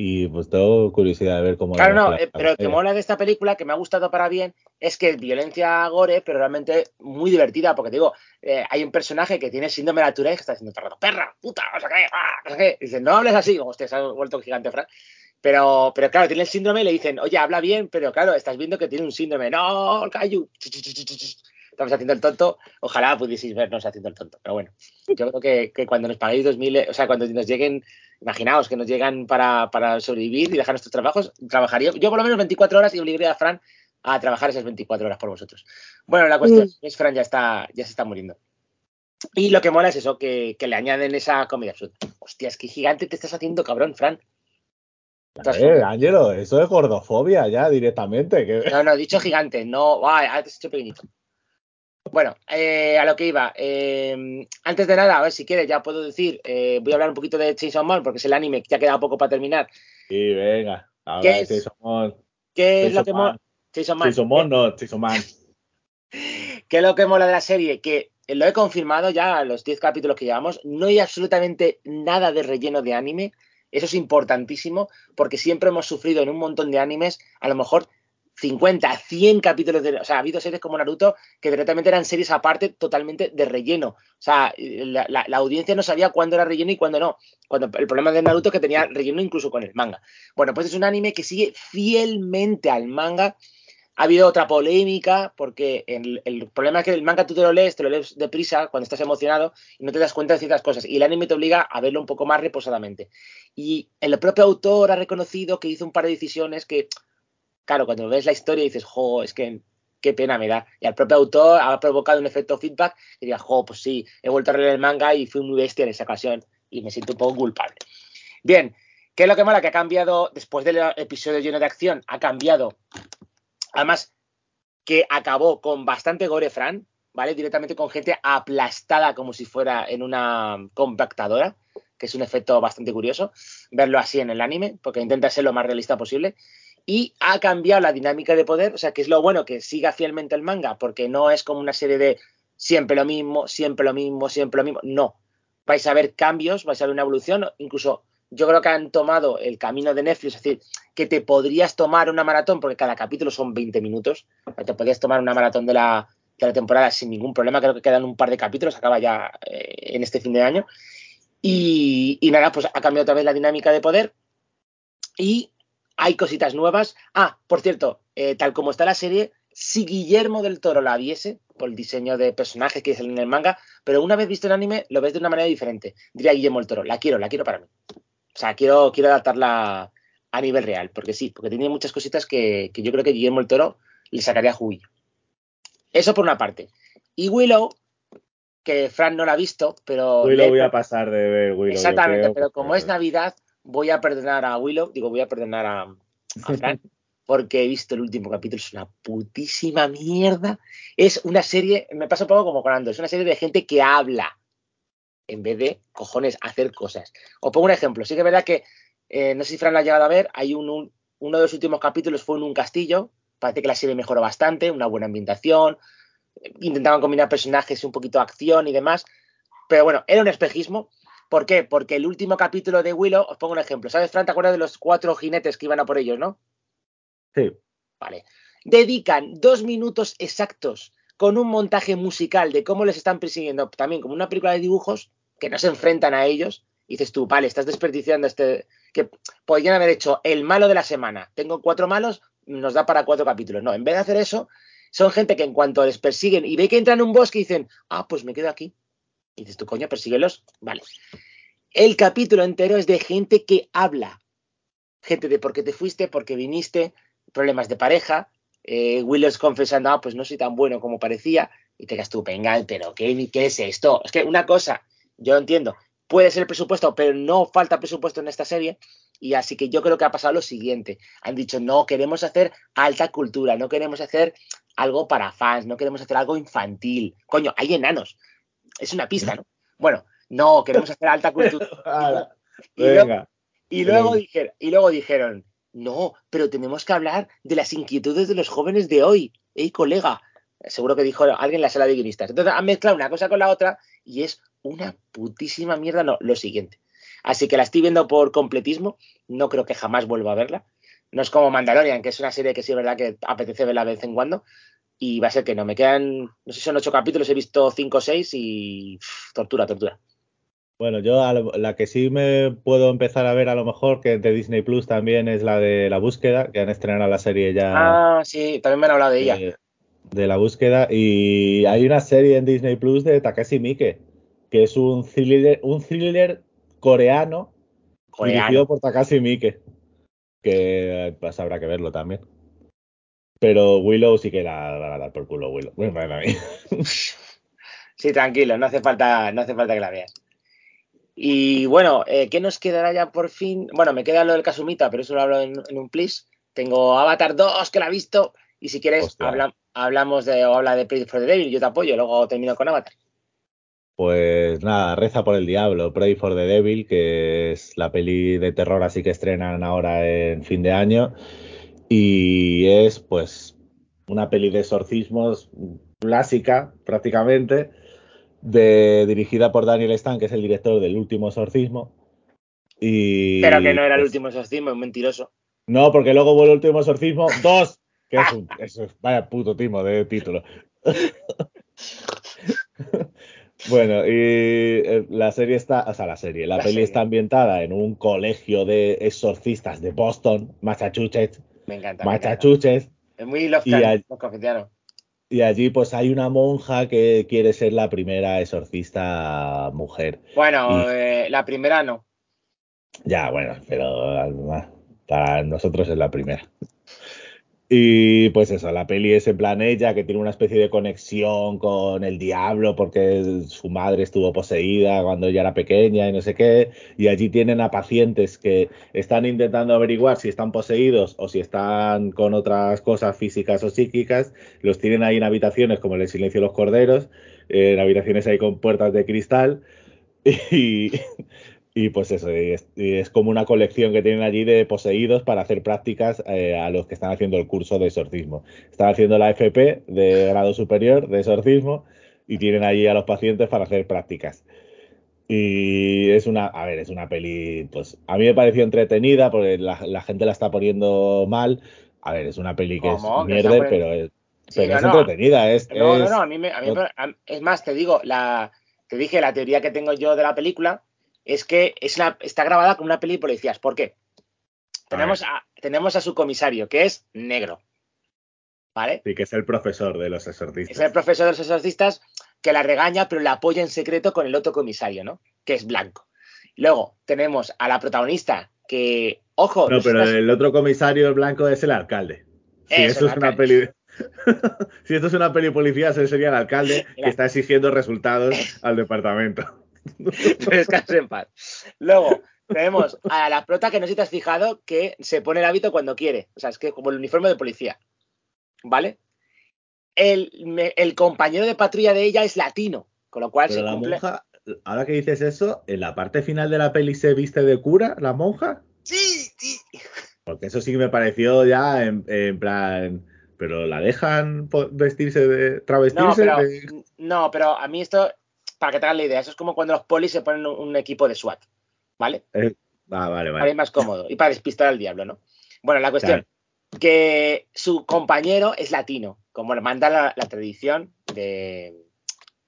Y pues tengo curiosidad de ver cómo. Claro, la no, mezcla. eh, pero lo que mola de esta película, que me ha gustado para bien, es que es violencia gore, pero realmente muy divertida, porque digo, eh, hay un personaje que tiene síndrome de la Tourette que está diciendo, perra, perra, puta, no sé qué, ah, no sé qué. Y dice, no hables así, hostia, se ha vuelto gigante, Fran. Pero, pero claro, tiene el síndrome y le dicen, oye, habla bien, pero claro, estás viendo que tiene un síndrome. No, Cayu. Estamos haciendo el tonto. Ojalá pudieseis vernos haciendo el tonto. Pero bueno, yo creo que, que cuando nos paguéis 2.000, o sea, cuando nos lleguen, imaginaos que nos llegan para, para sobrevivir y dejar nuestros trabajos, trabajaría yo por lo menos 24 horas y obligaría a Fran a trabajar esas 24 horas por vosotros. Bueno, la cuestión Mm. es Fran ya está, ya se está muriendo. Y lo que mola es eso, que, que le añaden esa comida absurda. Hostia, es que gigante te estás haciendo, cabrón, Fran. Eh, Ángelo, eso es gordofobia ya directamente. Que... No, no, he dicho gigante, no. Ay, antes he dicho pequeñito. Bueno, eh, a lo que iba. eh, antes de nada, a ver si quieres, ya puedo decir, eh, voy a hablar un poquito de Chainsaw Man, porque es el anime que ya queda poco para terminar. Y venga, ahora ¿Qué es? Jason Man. ¿Qué es lo Chainsaw que mola? Chainsaw Man. Jason Man, no, Jason Man. ¿Qué es lo que mola de la serie? Que lo he confirmado ya, los 10 capítulos que llevamos, no hay absolutamente nada de relleno de anime. Eso es importantísimo, porque siempre hemos sufrido en un montón de animes, a lo mejor 50, 100 capítulos de... O sea, ha habido series como Naruto que directamente eran series aparte totalmente de relleno. O sea, la, audiencia no sabía cuándo era relleno y cuándo no. Cuando el problema de Naruto es que tenía relleno incluso con el manga. Bueno, pues es un anime que sigue fielmente al manga. Ha habido otra polémica, porque el, el problema es que el manga tú te lo lees, te lo lees deprisa cuando estás emocionado y no te das cuenta de ciertas cosas. Y el anime te obliga a verlo un poco más reposadamente. Y el propio autor ha reconocido que hizo un par de decisiones que, claro, cuando ves la historia dices, jo, es que qué pena me da. Y al propio autor ha provocado un efecto feedback y diría, jo, pues sí, he vuelto a leer el manga y fui muy bestia en esa ocasión y me siento un poco culpable. Bien, ¿qué es lo que mola? Que ha cambiado, después del episodio lleno de acción, ha cambiado Además, que acabó con bastante gore, Fran, ¿vale? Directamente con gente aplastada como si fuera en una compactadora, que es un efecto bastante curioso verlo así en el anime, porque intenta ser lo más realista posible. Y ha cambiado la dinámica de poder, o sea, que es lo bueno que siga fielmente el manga, porque no es como una serie de siempre lo mismo, siempre lo mismo, siempre lo mismo. No. Vais a ver cambios, vais a ver una evolución, incluso yo creo que han tomado el camino de Netflix, es decir, que te podrías tomar una maratón, porque cada capítulo son 20 minutos, te podrías tomar una maratón de la, de la temporada sin ningún problema, creo que quedan un par de capítulos, acaba ya eh, en este fin de año. Y, y nada, pues ha cambiado otra vez la dinámica de poder y hay cositas nuevas. Ah, por cierto, eh, tal como está la serie, si Guillermo del Toro la viese, por el diseño de personajes que salen en el manga, pero una vez visto el anime, lo ves de una manera diferente. Diría Guillermo del Toro, la quiero, la quiero para mí. O sea, quiero, quiero adaptarla a nivel real, porque sí, porque tiene muchas cositas que, que yo creo que Guillermo del Toro le sacaría juguillo. Eso por una parte. Y Willow, que Fran no la ha visto, pero... Willow le- voy a pasar de ver Willow. Exactamente, pero como es Navidad, voy a perdonar a Willow, digo, voy a perdonar a, a Fran, porque he visto el último capítulo, es una putísima mierda. Es una serie, me pasa un poco como con Ando, es una serie de gente que habla en vez de, cojones, hacer cosas. Os pongo un ejemplo, sí que es verdad que, eh, no sé si Fran lo ha llegado a ver, hay un, un- uno de los últimos capítulos fue en un castillo, parece que la serie mejoró bastante, una buena ambientación, intentaban combinar personajes y un poquito de acción y demás, pero bueno, era un espejismo. ¿Por qué? Porque el último capítulo de Willow, os pongo un ejemplo. ¿Sabes, Fran? ¿Te acuerdas de los cuatro jinetes que iban a por ellos, no? Sí. Vale. Dedican dos minutos exactos con un montaje musical de cómo les están persiguiendo, también como una película de dibujos, que no se enfrentan a ellos. Y dices tú, vale, estás desperdiciando este. que podrían haber hecho el malo de la semana. Tengo cuatro malos, nos da para cuatro capítulos. No, en vez de hacer eso, son gente que en cuanto les persiguen y ve que entran en un bosque dicen, ah, pues me quedo aquí. Y dices tú, coño, persíguelos. Vale. El capítulo entero es de gente que habla. Gente de por qué te fuiste, por qué viniste, problemas de pareja. Eh, confesando, ah, pues no soy tan bueno como parecía. Y te quedas tú, venga, pero ¿qué, ¿qué es esto? Es que una cosa, yo entiendo, puede ser presupuesto, pero no falta presupuesto en esta serie. Y así que yo creo que ha pasado lo siguiente. Han dicho, no, queremos hacer alta cultura, no queremos hacer algo para fans, no queremos hacer algo infantil. Coño, hay enanos. Es una pista, ¿no? Bueno, no, queremos hacer alta cultura. Ala, Y luego, Venga. y luego, Venga. dijeron, y luego dijeron, no, pero tenemos que hablar de las inquietudes de los jóvenes de hoy. ¡Ey, colega! Seguro que dijo alguien en la sala de guionistas. Entonces han mezclado una cosa con la otra y es una putísima mierda. No, lo siguiente. Así que la estoy viendo por completismo. No creo que jamás vuelva a verla. No es como Mandalorian, que es una serie que sí es verdad que apetece verla de vez en cuando. Y va a ser que no. Me quedan, no sé si son ocho capítulos, he visto cinco o seis y pff, tortura, tortura. Bueno, yo a lo- la que sí me puedo empezar a ver a lo mejor, que de Disney Plus también es la de La Búsqueda, que han estrenado la serie ya Ah, sí, también me han hablado de ella. de, de La Búsqueda. Y hay una serie en Disney Plus de Takashi Miike, que es un thriller, un thriller coreano, Coreano. dirigido por Takashi Miike, que pues habrá que verlo también. Pero Willow sí que la van a dar por culo, Willow. Bueno, para mí. Sí, tranquilo, no hace falta, no hace falta que la veas. Y bueno, eh, ¿qué nos quedará ya por fin? Bueno, me queda lo del Casumita, pero eso lo hablo en, en un please. Tengo Avatar 2, que la he visto, y si quieres, habla- hablamos de, o habla de Pray for the Devil, yo te apoyo, luego termino con Avatar. Pues nada, reza por el diablo, Pray for the Devil, que es la peli de terror así que estrenan ahora en fin de año. Y es pues una peli de exorcismos clásica prácticamente, de, dirigida por Daniel Stan, que es el director del último exorcismo. Y, Pero que no era el pues, último exorcismo, es mentiroso. No, porque luego vuelve el último exorcismo 2, que es un, eso vaya puto timo de título. Bueno, y eh, la serie está, o sea, la serie, la, La peli serie. está ambientada en un colegio de exorcistas de Boston, Massachusetts, Me encanta. Massachusetts, Es muy Y Lovecraft, al- Lovecraftiano. y allí pues hay una monja que quiere ser la primera exorcista mujer. Bueno, Y- eh, la primera no. Ya, bueno, pero ah, para nosotros es la primera. Y pues eso, la peli es en plan ella que tiene una especie de conexión con el diablo porque su madre estuvo poseída cuando ella era pequeña y no sé qué. Y allí tienen a pacientes que están intentando averiguar si están poseídos o si están con otras cosas físicas o psíquicas. Los tienen ahí en habitaciones como en el silencio de los corderos, en habitaciones ahí con puertas de cristal. Y, y pues eso, y es, y es como una colección que tienen allí de poseídos para hacer prácticas eh, a los que están haciendo el curso de exorcismo. Están haciendo la FP de grado superior de exorcismo y tienen allí a los pacientes para hacer prácticas. Y es una, a ver, es una peli, pues a mí me pareció entretenida porque la, la gente la está poniendo mal. A ver, es una peli que ¿Cómo? es poniendo- pero es, Sí, pero no, es no. entretenida. Es, No, no, es- no, a mí, me, a mí no- me- a- es más, te digo, la, te dije, la teoría que tengo yo de la película es que es está grabada como una peli de policías. ¿Por qué? Tenemos a, tenemos a su comisario, que es negro. ¿Vale? Sí, que es el profesor de los exorcistas. Es el profesor de los exorcistas que la regaña, pero la apoya en secreto con el otro comisario, ¿no? Que es blanco. Luego tenemos a la protagonista, que, ojo, No, pero el otro comisario blanco es el alcalde. Si Eso, eso es una peli. si esto es una peli policía, ese sería el alcalde que está exigiendo resultados al departamento. Descanse en paz. Luego, tenemos a la prota que no sé si te has fijado que se pone el hábito cuando quiere. O sea, es que como el uniforme de policía. ¿Vale? El, me- el compañero de patrulla de ella es latino. Con lo cual Pero se la cumple. monja, ahora que dices eso, en la parte final de la peli se viste de cura, la monja. Sí, sí. Porque eso sí que me pareció ya en, en plan. Pero la dejan vestirse de. No travestirse pero, de. no, pero a mí esto, para que te hagas la idea, eso es como cuando los polis se ponen un, un equipo de SWAT. ¿Vale? Eh, ah, vale, Para ir vale. más cómodo. Y para despistar al diablo, ¿no? Bueno, la cuestión. que su compañero es latino, como le manda la, la tradición de,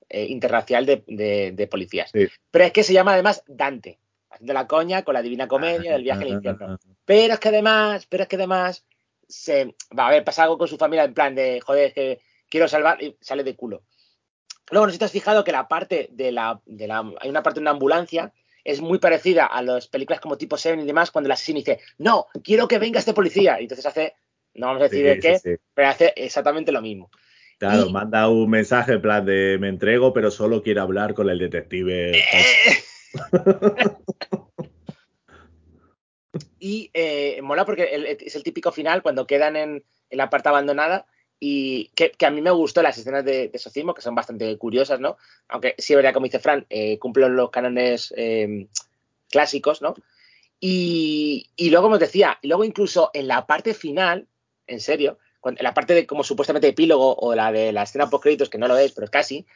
eh, interracial de, de- de policías. Sí. Pero es que se llama además Dante, haciendo la coña con la Divina Comedia del viaje al infierno. Pero es que además, pero es que además, se va a ver, pasa algo con su familia en plan de, joder, es que quiero salvar y sale de culo. Luego, no sé si te has fijado que la parte de la, de la, hay una parte de una ambulancia, es muy parecida a las películas como tipo Seven y demás, cuando el asesino dice, no, quiero que venga este policía. Y entonces hace, no vamos a decir Sí, de sí, qué, sí. pero hace exactamente lo mismo. Claro, Y- manda un mensaje en plan de me entrego, pero solo quiero hablar con el detective. y eh, mola porque el- es el típico final cuando quedan en, en la parte abandonada y que, que a mí me gustó las escenas de, de exorcismo, que son bastante curiosas, ¿no? Aunque sí, es verdad, como dice Fran, eh, cumplen los cánones eh, clásicos, ¿no? Y, y luego, como os decía, luego incluso en la parte final, en serio, cuando- en la parte de como supuestamente epílogo o la de la escena post créditos, que no lo es, pero casi,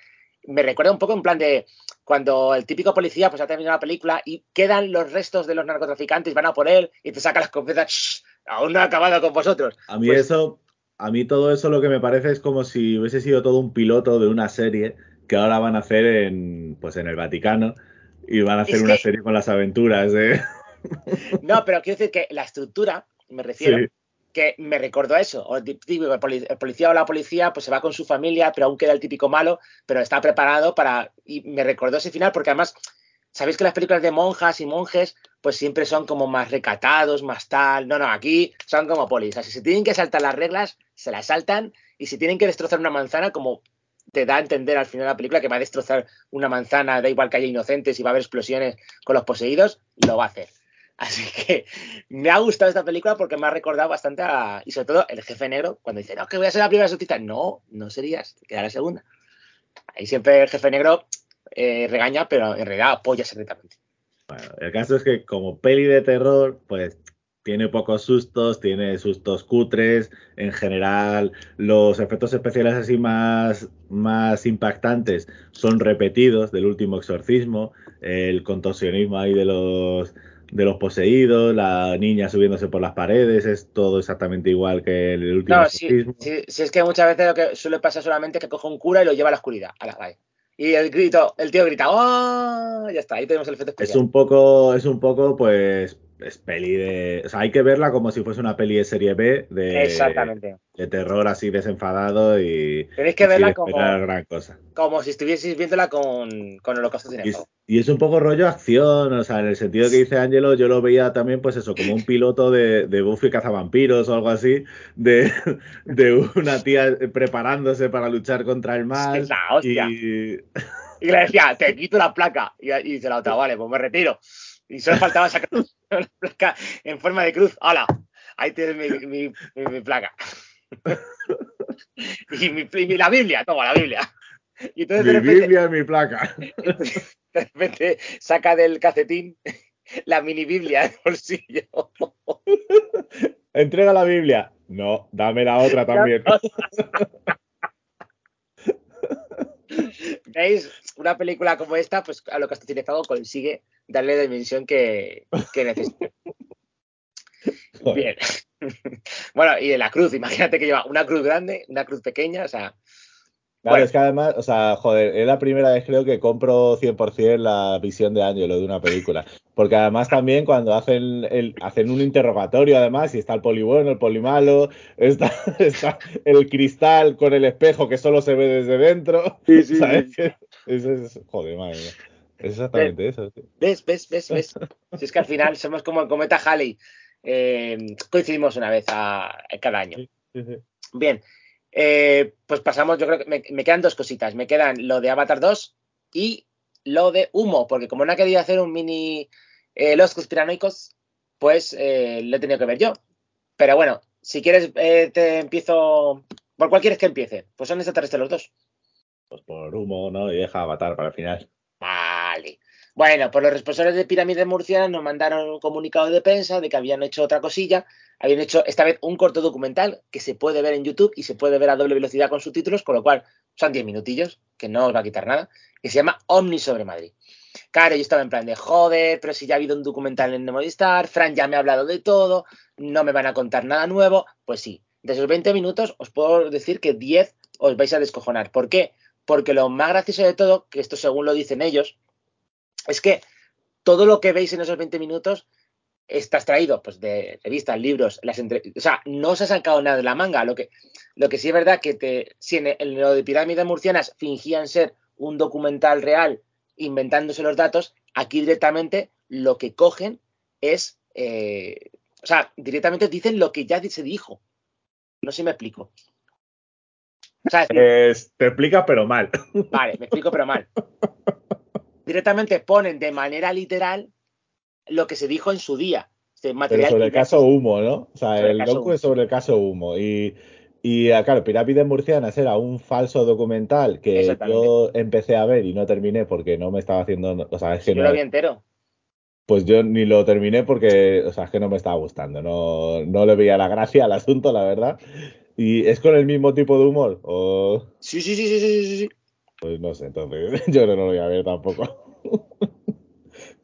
me recuerda un poco en plan de cuando el típico policía pues ha terminado la película y quedan los restos de los narcotraficantes, van a por él y te saca las escopetas, aún no ha acabado con vosotros. A mí Pues, eso, a mí todo eso lo que me parece es como si hubiese sido todo un piloto de una serie que ahora van a hacer en, pues en el Vaticano y van a hacer Es una que- serie con las aventuras. No, pero quiero decir que la estructura, me refiero, Sí. que me recordó a eso. O típico, el policía o la policía pues se va con su familia, pero aún queda el típico malo, pero está preparado para... Y me recordó ese final porque además, sabéis que las películas de monjas y monjes pues siempre son como más recatados, más tal. No, no, aquí son como polis. Sea, si tienen que saltar las reglas, se las saltan. Y si tienen que destrozar una manzana, como te da a entender al final de la película que va a destrozar una manzana, da igual que haya inocentes y va a haber explosiones con los poseídos, lo va a hacer. Así que me ha gustado esta película porque me ha recordado bastante a. Y sobre todo el jefe negro, cuando dice, no, que voy a ser la primera exorcista. No, no serías, te queda la segunda. Ahí siempre el jefe negro eh, regaña, pero en realidad apoya secretamente. Bueno, el caso es que como peli de terror, pues tiene pocos sustos, tiene sustos cutres, en general los efectos especiales así más, más impactantes son repetidos del último exorcismo, el contorsionismo ahí de los de los poseídos, la niña subiéndose por las paredes, es todo exactamente igual que el último No, exorcismo. si- si es que muchas veces lo que suele pasar solamente es que coge un cura y lo lleva a la oscuridad. A la vale. Y el grito, el tío grita, ¡Oh! Ya está, ahí tenemos el efecto Es especial. un poco, es un poco, pues, es peli de. O sea, hay que verla como si fuese una peli de serie B de, Exactamente. de terror así desenfadado y. Tenéis que y verla como, gran cosa. como si estuvieseis viéndola con, con Holocausto Y es, Cinefago. y es un poco rollo acción, o sea, en el sentido que dice Ángelo, yo lo veía también, pues eso, como un piloto de, de Buffy cazavampiros o algo así, de, de una tía preparándose para luchar contra el mal. Es la hostia. y, Y le decía, te quito la placa. Y, y dice la otra, vale, pues me retiro. Y solo faltaba sacar placa en forma de cruz. ¡Hala! Ahí tienes mi, mi- mi- mi placa. y, mi, y la Biblia, toma la Biblia. Y entonces mi de repente, Biblia y mi placa. de repente saca del cacetín la mini Biblia del bolsillo. Entrega la Biblia. No, dame la otra también. ¿Veis? Una película como esta, pues a lo que Cinefago consigue darle la dimensión que, que necesita. Bien. bueno, y de la cruz, imagínate que lleva una cruz grande, una cruz pequeña, o sea, Claro, Bueno. es que además, o sea, joder, es la primera vez creo que compro 100% la visión de Ángelo de una película. Porque además también cuando hacen, el, hacen un interrogatorio, además, y está el poli bueno, el poli malo, está, está el cristal con el espejo que solo se ve desde dentro. Sí, sí, ¿sabes? Eso es, joder, madre mía. Es exactamente eso. sí. ¿ves, ves, ves, ves? Si es que al final somos como el cometa Halley, eh, coincidimos una vez a, cada año. Sí. Bien, eh, pues pasamos, yo creo que me, me quedan dos cositas. Me quedan lo de Avatar 2 y lo de Humo, porque como no ha querido hacer un mini eh, Los Conspiranoicos, pues eh, lo he tenido que ver yo. Pero bueno, si quieres, te empiezo. ¿Por cuál quieres que empiece? Pues son extraterrestres los dos. Pues por humo, ¿no? Y deja avatar para el final. Vale. Bueno, pues los responsables de Pirámide Murciana nos mandaron un comunicado de prensa de que habían hecho otra cosilla. Habían hecho esta vez un corto documental que se puede ver en YouTube y se puede ver a doble velocidad con subtítulos, con lo cual son 10 minutillos, que no os va a quitar nada, que se llama Omni sobre Madrid. Claro, yo estaba en plan de joder, pero si ya ha habido un documental en Movistar, Fran ya me ha hablado de todo, no me van a contar nada nuevo. Pues sí, de esos 20 minutos os puedo decir que 10 os vais a descojonar. ¿Por qué? Porque lo más gracioso de todo, que esto según lo dicen ellos, es que todo lo que veis en esos 20 minutos está extraído pues, de revistas, libros, las entre... o sea, no se ha sacado nada de la manga. Lo que, lo que sí es verdad que te, si en, en lo de pirámides murcianas fingían ser un documental real inventándose los datos, aquí directamente lo que cogen es, eh, o sea, directamente dicen lo que ya se dijo. No sé si me explico. O sea, te explicas, pero mal. Vale, me explico, pero mal. Directamente ponen de manera literal lo que se dijo en su día. Este Pero material sobre el caso humo, ¿no? O sea, el docu es sobre el caso humo. Y, y ah, claro, Pirámides Murcianas era un falso documental que yo empecé a ver y no terminé porque no me estaba haciendo. O sea, es que Yo no. lo vi entero. Pues yo ni lo terminé porque, o sea, es que no me estaba gustando. No, no le veía la gracia al asunto, la verdad. ¿Y es con el mismo tipo de humor? O... Sí, sí, sí, sí, sí, sí. Pues no sé, entonces yo no lo voy a ver tampoco.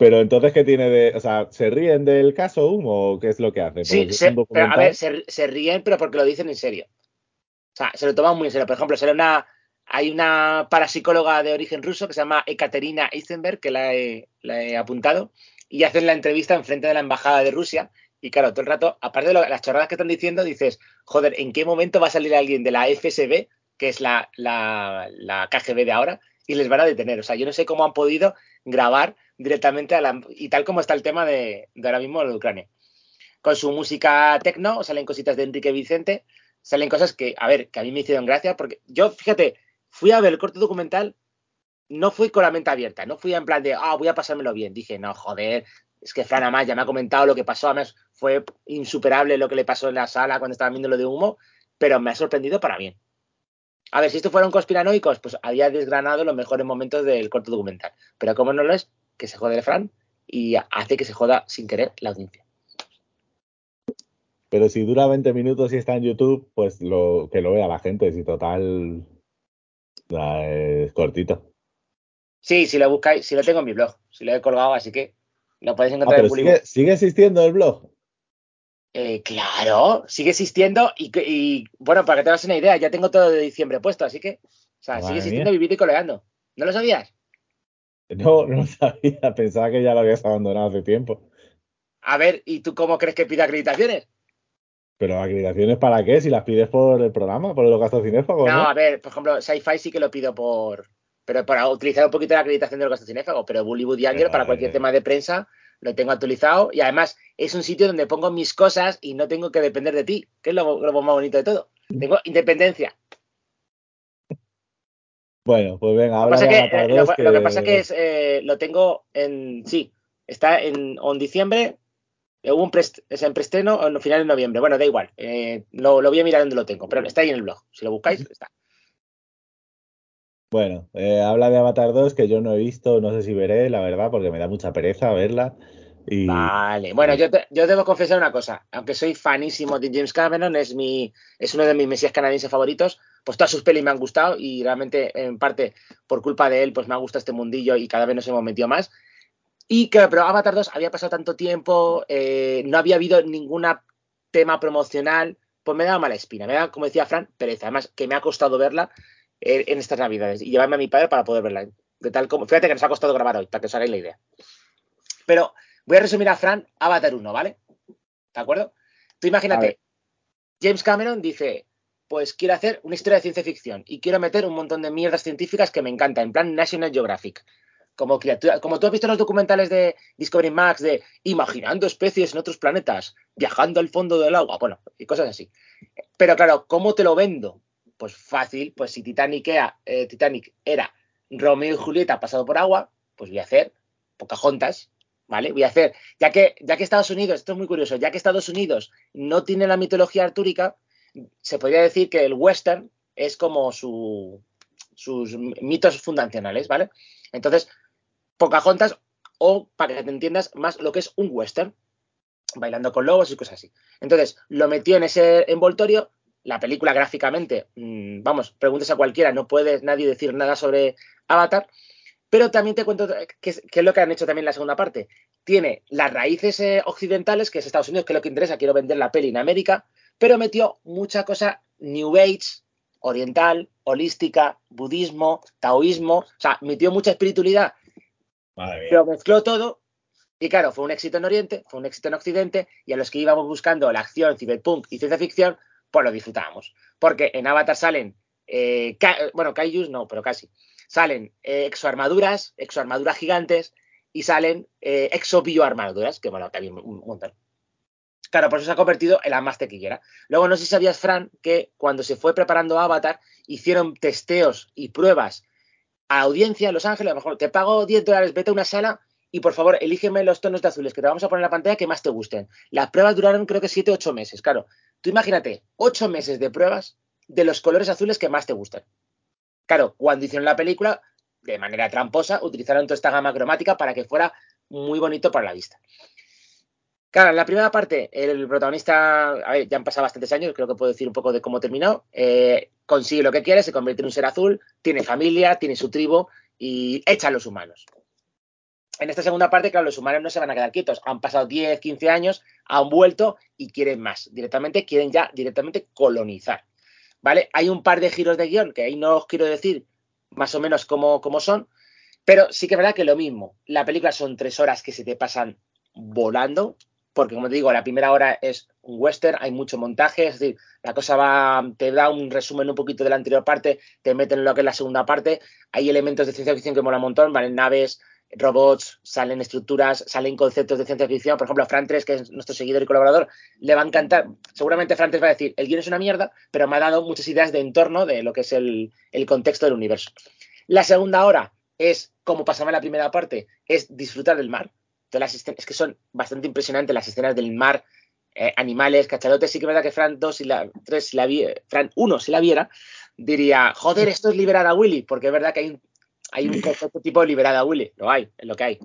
Pero entonces, ¿qué tiene de...? O sea, ¿se ríen del caso humo o qué es lo que hacen? Sí, se- pero, a ver, se, se ríen, pero porque lo dicen en serio. O sea, se lo toman muy en serio. Por ejemplo, sale una, hay una parapsicóloga de origen ruso que se llama Ekaterina Eisenberg, que la he, la he apuntado, y hacen la entrevista enfrente de la embajada de Rusia. Y claro, todo el rato, aparte de lo- las chorradas que están diciendo, dices, joder, ¿en qué momento va a salir alguien de la FSB, que es la, la, la KGB de ahora, y les van a detener? O sea, yo no sé cómo han podido grabar directamente a la, y tal como está el tema de, de ahora mismo de Ucrania con su música tecno, salen cositas de Enrique Vicente, salen cosas que, a ver, que a mí me hicieron gracia, porque yo, fíjate, fui a ver el corto documental, no fui con la mente abierta, no fui en plan de, ah, voy a pasármelo bien. Dije, no, joder, es que Fran además ya me ha comentado lo que pasó, además fue insuperable lo que le pasó en la sala cuando estaba viendo lo de humo, pero me ha sorprendido para bien. A ver, si esto fueron conspiranoicos, pues había desgranado los mejores momentos del corto documental. Pero como no lo es, que se jode el Fran y hace que se joda sin querer la audiencia. Pero si dura 20 minutos y está en YouTube, pues lo que lo vea la gente, si total ya es cortito. Sí, si lo buscáis, si lo tengo en mi blog, si lo he colgado, así que lo podéis Ah, encontrar pero en sigue, sigue existiendo el blog. Eh, claro, sigue existiendo y, bueno, para que te hagas una idea, ya tengo todo de diciembre puesto, así que, o sea, Madre sigue existiendo mía. viviendo y coleando. ¿No lo sabías? No, no sabía, pensaba que ya lo habías abandonado hace tiempo. A ver, ¿y tú cómo crees que pide acreditaciones? Pero acreditaciones para qué? Si las pides por el programa, por los gastos cinéfagos, No, ¿no? a ver, por ejemplo, Sci-Fi sí que lo pido por. Pero para utilizar un poquito la acreditación del gasto cinéfago, pero Bollywood y Angel para cualquier tema de prensa lo tengo actualizado y además es un sitio donde pongo mis cosas y no tengo que depender de ti, que es lo, lo más bonito de todo. Tengo independencia. Bueno, pues venga, Lo que habla pasa de que, Avatar eh, lo, 2 lo que pasa que es, eh, lo tengo en, sí, está en, en diciembre, eh, hubo un prest- es en preestreno o en final de noviembre, bueno, da igual, eh, lo, lo voy a mirar donde lo tengo, pero está ahí en el blog, si lo buscáis, está. Bueno, eh, habla de Avatar 2 que yo no he visto, no sé si veré, la verdad, porque me da mucha pereza verla. Y Vale, bueno, yo, te- yo debo confesar una cosa, aunque soy fanísimo de James Cameron, es, mi, es uno de mis mesías canadienses favoritos, pues todas sus pelis me han gustado y realmente en parte por culpa de él pues me ha gustado este mundillo y cada vez nos hemos metido más. Y que, pero Avatar 2 había pasado tanto tiempo, eh, no había habido ningún tema promocional, pues me daba mala espina, me da, como decía Fran, pereza, además que me ha costado verla eh, en estas navidades y llevarme a mi padre para poder verla. De tal como, fíjate que nos ha costado grabar hoy, para que os hagáis la idea. Pero voy a resumir a Fran Avatar 1, ¿vale? ¿De acuerdo? Tú imagínate. James Cameron dice, pues quiero hacer una historia de ciencia ficción y quiero meter un montón de mierdas científicas que me encanta, en plan National Geographic. Como, criatura, como tú has visto en los documentales de Discovery Max de imaginando especies en otros planetas, viajando al fondo del agua, bueno, y cosas así. Pero claro, ¿cómo te lo vendo? Pues fácil, pues si Titanic era, eh, Titanic era Romeo y Julieta pasado por agua, pues voy a hacer Pocahontas, ¿vale? Voy a hacer, ya que, ya que Estados Unidos, esto es muy curioso, ya que Estados Unidos no tiene la mitología artúrica, se podría decir que el western es como su, sus mitos fundacionales, ¿vale? Entonces, Pocahontas, o para que te entiendas más lo que es un western, bailando con lobos y cosas así. Entonces, lo metió en ese envoltorio. La película gráficamente, mmm, vamos, preguntes a cualquiera, no puede nadie decir nada sobre Avatar. Pero también te cuento qué es lo que han hecho también en la segunda parte. Tiene las raíces eh, occidentales, que es Estados Unidos, que es lo que interesa, quiero vender la peli en América, pero metió mucha cosa New Age, oriental, holística, budismo, taoísmo, o sea, metió mucha espiritualidad, Madre mía. pero mezcló todo y claro, fue un éxito en Oriente, fue un éxito en Occidente, y a los que íbamos buscando la acción, cyberpunk y ciencia ficción, pues lo disfrutábamos. Porque en Avatar salen, eh, ca bueno, kaijus no, pero casi. Salen eh, exoarmaduras, exoarmaduras gigantes, y salen eh, exobioarmaduras, que bueno, también un montón. Claro, por eso se ha convertido en la más tequillera. Luego, no sé si sabías, Fran, que cuando se fue preparando Avatar, hicieron testeos y pruebas a audiencia en Los Ángeles. A lo mejor te pago 10 dólares, vete a una sala y por favor, elígeme los tonos de azules que te vamos a poner en la pantalla que más te gusten. Las pruebas duraron creo que 7 o 8 meses. Claro, tú imagínate, 8 meses de pruebas de los colores azules que más te gustan. Claro, cuando hicieron la película, de manera tramposa, utilizaron toda esta gama cromática para que fuera muy bonito para la vista. Claro, en la primera parte, el protagonista, a ver, ya han pasado bastantes años, creo que puedo decir un poco de cómo terminó. Eh, consigue lo que quiere, se convierte en un ser azul, tiene familia, tiene su tribu y echa a los humanos. En esta segunda parte, claro, los humanos no se van a quedar quietos. Han pasado 10, 15 años, han vuelto y quieren más. Directamente, quieren ya directamente colonizar. ¿Vale? Hay un par de giros de guion que ahí no os quiero decir más o menos cómo, cómo son, pero sí que es verdad que lo mismo. La película son tres horas que se te pasan volando, porque como te digo, la primera hora es un western, hay mucho montaje, es decir, la cosa va, te da un resumen un poquito de la anterior parte, te meten en lo que es la segunda parte, hay elementos de ciencia ficción que mola un montón, ¿vale? Naves, robots, salen estructuras, salen conceptos de ciencia ficción. Por ejemplo, a Fran 3, que es nuestro seguidor y colaborador, le va a encantar. Seguramente Fran 3 va a decir, el guion es una mierda, pero me ha dado muchas ideas de entorno de lo que es el, el contexto del universo. La segunda hora es, como pasaba en la primera parte, es disfrutar del mar. Las es que son bastante impresionantes las escenas del mar, eh, animales, cachalotes. Sí que es verdad que Fran 2 y la 3, si la vi, Fran 1, si la viera, diría, joder, esto es liberar a Willy, porque es verdad que hay un hay un concepto tipo liberada Willy, lo hay, es lo que hay.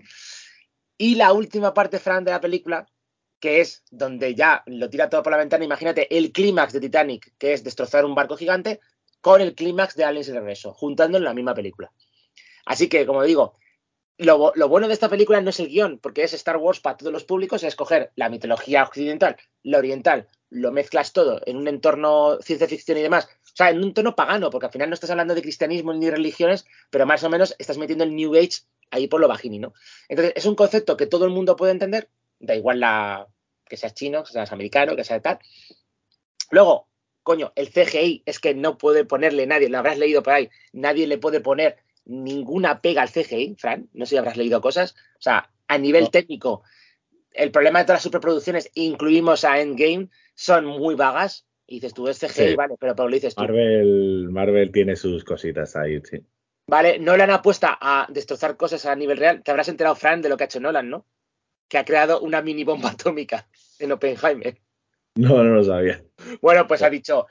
Y la última parte, Fran, de la película, que es donde ya lo tira todo por la ventana, imagínate el clímax de Titanic, que es destrozar un barco gigante, con el clímax de Aliens de regreso, juntando en la misma película. Así que, como digo, lo, lo, bueno de esta película no es el guion, porque es Star Wars para todos los públicos, es escoger la mitología occidental, la oriental, lo mezclas todo en un entorno ciencia ficción y demás, o sea, en un tono pagano, porque al final no estás hablando de cristianismo ni religiones, pero más o menos estás metiendo el New Age ahí por lo bajini, ¿no? Entonces, es un concepto que todo el mundo puede entender, da igual la que seas chino, que seas americano, que seas tal. Luego, coño, el CGI es que no puede ponerle nadie, lo habrás leído por ahí, nadie le puede poner ninguna pega al CGI, Fran, no sé si habrás leído cosas, o sea, a nivel técnico, el problema de todas las superproducciones, incluimos a Endgame, son muy vagas, y dices tú, es CGI, vale, pero, pero lo dices tú. Marvel, Marvel tiene sus cositas ahí, sí. Vale, Nolan apuesta a destrozar cosas a nivel real. Te habrás enterado, Fran, de lo que ha hecho Nolan, ¿no? Que ha creado una mini bomba atómica en Oppenheimer. No, no lo sabía. Bueno, pues ha dicho,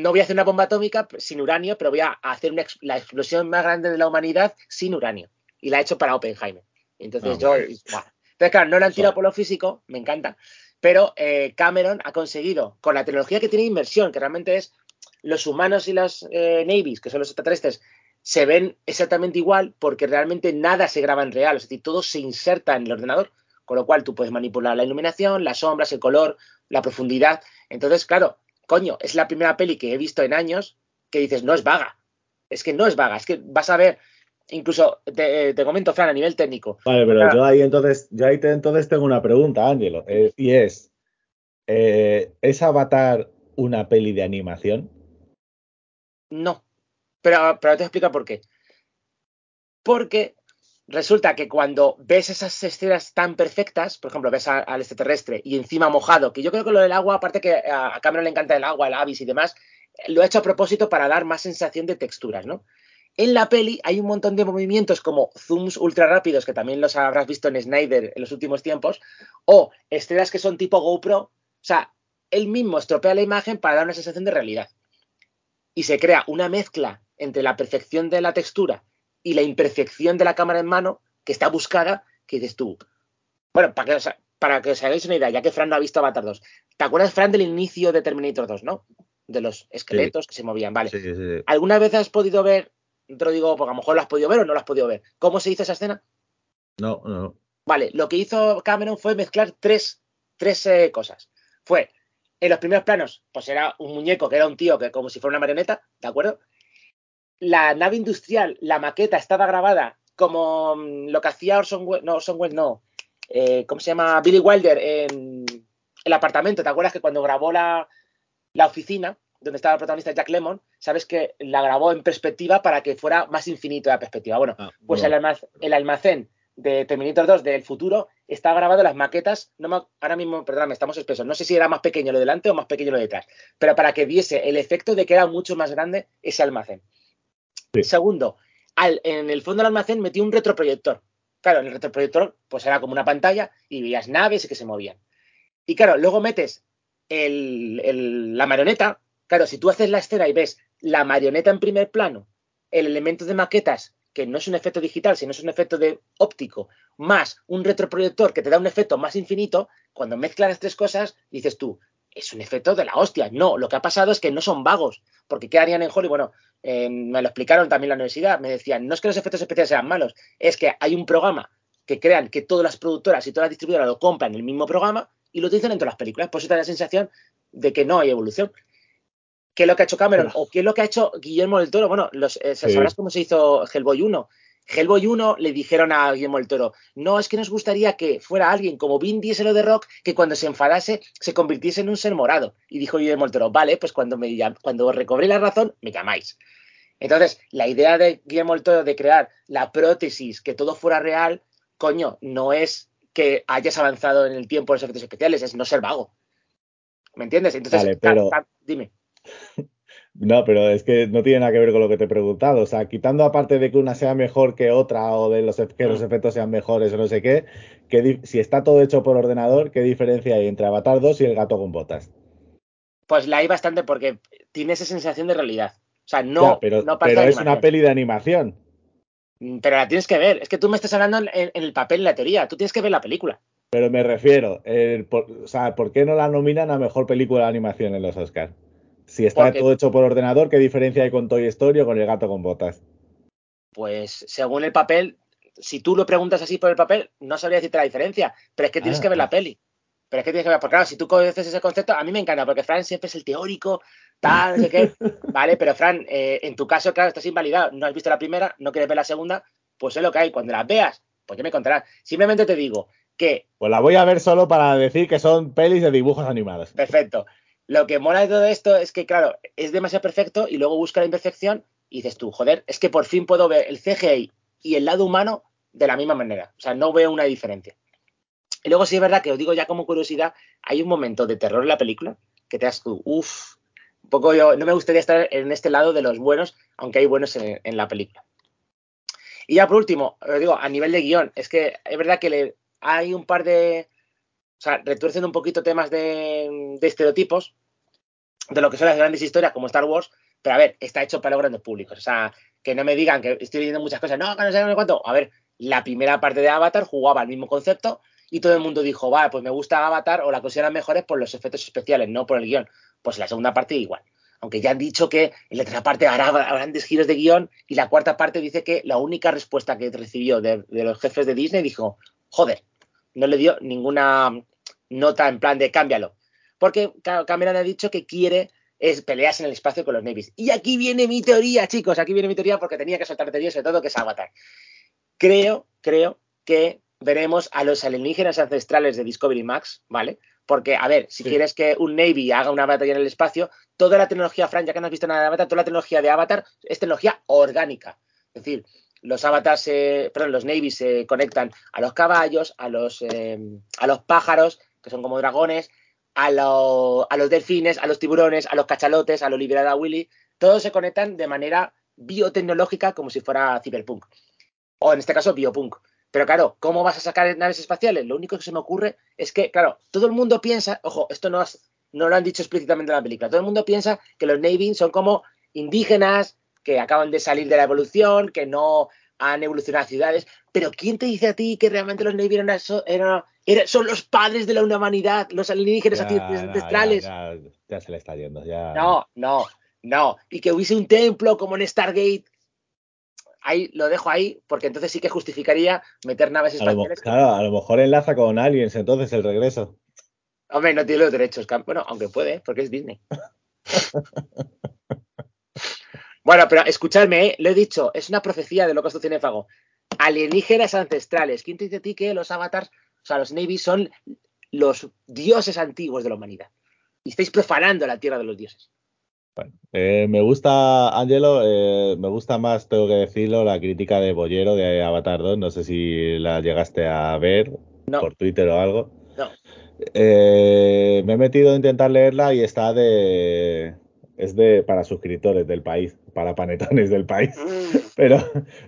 no voy a hacer una bomba atómica sin uranio, pero voy a hacer una, la explosión más grande de la humanidad sin uranio. Y la ha hecho para Oppenheimer. Entonces yo... Entonces, claro, no la han tirado por lo físico, me encanta pero eh, Cameron ha conseguido, con la tecnología que tiene inmersión, que realmente es los humanos y los eh, navies, que son los extraterrestres, se ven exactamente igual porque realmente nada se graba en real, es decir, todo se inserta en el ordenador, con lo cual tú puedes manipular la iluminación, las sombras, el color, la profundidad. Entonces, claro, coño, es la primera peli que he visto en años que dices, no es vaga, es que no es vaga, es que vas a ver incluso te, comento, Fran, a nivel técnico. Vale, pero yo ahí entonces, yo ahí entonces tengo una pregunta, Ángelo, eh, y es, eh, ¿es Avatar una peli de animación? No, pero, pero te explico por qué. Porque resulta que cuando ves esas escenas tan perfectas, por ejemplo, ves al extraterrestre y encima mojado, que yo creo que lo del agua, aparte que a Cameron le encanta el agua, el avis y demás, lo ha hecho a propósito para dar más sensación de texturas, ¿no? En la peli hay un montón de movimientos como zooms ultra rápidos, que también los habrás visto en Snyder en los últimos tiempos, o escenas que son tipo GoPro. O sea, él mismo estropea la imagen para dar una sensación de realidad. Y se crea una mezcla entre la perfección de la textura y la imperfección de la cámara en mano, que está buscada, que dices tú. Bueno, para que, os, para que os hagáis una idea, ya que Fran no ha visto Avatar 2. ¿Te acuerdas, Fran, del inicio de Terminator 2, no? De los esqueletos que se movían, vale. Sí, sí, sí. ¿Alguna vez has podido ver te lo digo porque a lo mejor lo has podido ver o no lo has podido ver. ¿Cómo se hizo esa escena? No, no. Vale, lo que hizo Cameron fue mezclar tres, tres eh, cosas. Fue, en los primeros planos, pues era un muñeco que era un tío que como si fuera una marioneta, ¿de acuerdo? La nave industrial, la maqueta estaba grabada como mm, lo que hacía Orson Welles, no, Orson Welles no, eh, ¿cómo se llama? Billy Wilder en el apartamento, ¿te acuerdas que cuando grabó la, la oficina, donde estaba el protagonista Jack Lemon, sabes que la grabó en perspectiva para que fuera más infinito la perspectiva. Bueno, Ah, pues el, almacén, el almacén de Terminator 2 del futuro está grabado en las maquetas, no me- ahora mismo, perdóname, estamos espesos, no sé si era más pequeño lo delante o más pequeño lo detrás, pero para que diese el efecto de que era mucho más grande ese almacén. Segundo, al- en el fondo del almacén metí un retroproyector. Claro, en el retroproyector pues era como una pantalla y veías naves que se movían. Y claro, luego metes el- la marioneta. Claro, si tú haces la escena y ves la marioneta en primer plano, el elemento de maquetas, que no es un efecto digital, sino es un efecto de óptico, más un retroproyector que te da un efecto más infinito, cuando mezclas las tres cosas, dices tú, es un efecto de la hostia. No, lo que ha pasado es que no son vagos, porque ¿qué harían en Hollywood? Bueno, eh, me lo explicaron también en la universidad, me decían, no es que los efectos especiales sean malos, es que hay un programa que crean que todas las productoras y todas las distribuidoras lo compran en el mismo programa y lo utilizan en todas las películas. Por eso te da la sensación de que no hay evolución. ¿Qué es lo que ha hecho Cameron? ¿O qué es lo que ha hecho Guillermo del Toro? Bueno, los, eh, ¿sabrás cómo se hizo Hellboy 1? Hellboy 1 le dijeron a Guillermo del Toro, no, es que nos gustaría que fuera alguien como Vin Diesel o The Rock que cuando se enfadase se convirtiese en un ser morado. Y dijo Guillermo del Toro, vale, pues cuando, me, cuando recobré la razón, me llamáis. Entonces, la idea de Guillermo del Toro de crear la prótesis, que todo fuera real, coño, no es que hayas avanzado en el tiempo en los efectos especiales, es no ser vago. ¿Me entiendes? Entonces, vale, pero... dime. No, pero es que no tiene nada que ver con lo que te he preguntado. O sea, quitando aparte de que una sea mejor que otra o de los, que los efectos sean mejores o no sé qué, si está todo hecho por ordenador, ¿qué diferencia hay entre Avatar 2 y El gato con botas? Pues la hay bastante porque tiene esa sensación de realidad. O sea, no, pero, no pero es una peli de animación. Mm, pero la tienes que ver. Es que tú me estás hablando en, el papel, en la teoría. Tú tienes que ver la película. Pero me refiero, o sea, ¿por qué no la nominan a mejor película de animación en los Oscars? Si está todo hecho por ordenador, ¿qué diferencia hay con Toy Story o con el gato con botas? Pues según el papel, si tú lo preguntas así por el papel, no sabría decirte la diferencia, pero es que tienes ah, que ver la peli. Pero es que tienes que ver, porque claro, si tú conoces ese concepto, a mí me encanta, porque Fran siempre es el teórico, tal, no sé qué. Vale, pero Fran, eh, en tu caso, claro, estás invalidado, no has visto la primera, no quieres ver la segunda, pues es lo que hay. Cuando las veas, pues ya me contarás. Simplemente te digo que. Pues la voy a ver solo para decir que son pelis de dibujos animados. Perfecto. Lo que mola de todo esto es que, claro, es demasiado perfecto y luego busca la imperfección y dices tú, joder, es que por fin puedo ver el CGI y el lado humano de la misma manera. O sea, no veo una diferencia. Y luego sí es verdad que os digo ya como curiosidad, hay un momento de terror en la película que te das tú, uff, un poco yo, no me gustaría estar en este lado de los buenos, aunque hay buenos en la película. Y ya por último, os digo, a nivel de guion, es que es verdad que le, hay un par de. O sea, retuercen un poquito temas de, estereotipos de lo que son las grandes historias como Star Wars, pero a ver, está hecho para los grandes públicos. O sea, que no me digan que estoy leyendo muchas cosas, no, que no sé cuánto. A ver, la primera parte de Avatar jugaba el mismo concepto y todo el mundo dijo, vale, pues me gusta Avatar o la consideran mejores por los efectos especiales, no por el guion. Pues la segunda parte igual aunque ya han dicho que en la tercera parte habrá grandes giros de guion y la cuarta parte dice que la única respuesta que recibió de, los jefes de Disney dijo, joder, no le dio ninguna nota en plan de cámbialo. Porque Cameron ha dicho que quiere es pelearse en el espacio con los Navies. Y aquí viene mi teoría, chicos, aquí viene mi teoría porque tenía que soltar teoría sobre todo que es Avatar. Creo, creo que veremos a los alienígenas ancestrales de Discovery Max, ¿vale? Porque, a ver, si quieres que un Navy haga una batalla en el espacio, toda la tecnología, Fran, ya que no has visto nada de Avatar, toda la tecnología de Avatar es tecnología orgánica. Es decir, los avatars, perdón, los Navy se conectan a los caballos, a los, eh, a los pájaros, que son como dragones, a, a, los delfines, a los tiburones, a los cachalotes, a los liberada Willy. Todos se conectan de manera biotecnológica como si fuera cyberpunk. O en este caso, biopunk. Pero claro, ¿cómo vas a sacar naves espaciales? Lo único que se me ocurre es que, claro, todo el mundo piensa, ojo, esto no, no lo han dicho explícitamente en la película, todo el mundo piensa que los Navy son como indígenas, que acaban de salir de la evolución, que no han evolucionado ciudades, pero ¿quién te dice a ti que realmente los Navy eran, son los padres de la humanidad, los alienígenas ancestrales? Ya, ya, se le está yendo, ya. No, no, no. Y que hubiese un templo como en Stargate ahí lo dejo ahí, porque entonces sí que justificaría meter naves espaciales. claro, a lo mejor enlaza con aliens entonces el regreso. Hombre, no tiene los derechos. Bueno, aunque puede, porque es Disney. bueno, pero escuchadme, ¿eh? lo he dicho, es una profecía de lo que cinéfago. Alienígenas ancestrales. ¿Quién te dice a ti que los avatars, o sea, los Navy son los dioses antiguos de la humanidad? Y estáis profanando la tierra de los dioses. Bueno, eh, me gusta, Angelo, eh, me gusta más, tengo que decirlo, la crítica de Bollero de Avatar 2. No sé si la llegaste a ver por Twitter o algo. No. Eh, me he metido a intentar leerla y está de. Es de para suscriptores del país, para panetones del país. Mm. Pero,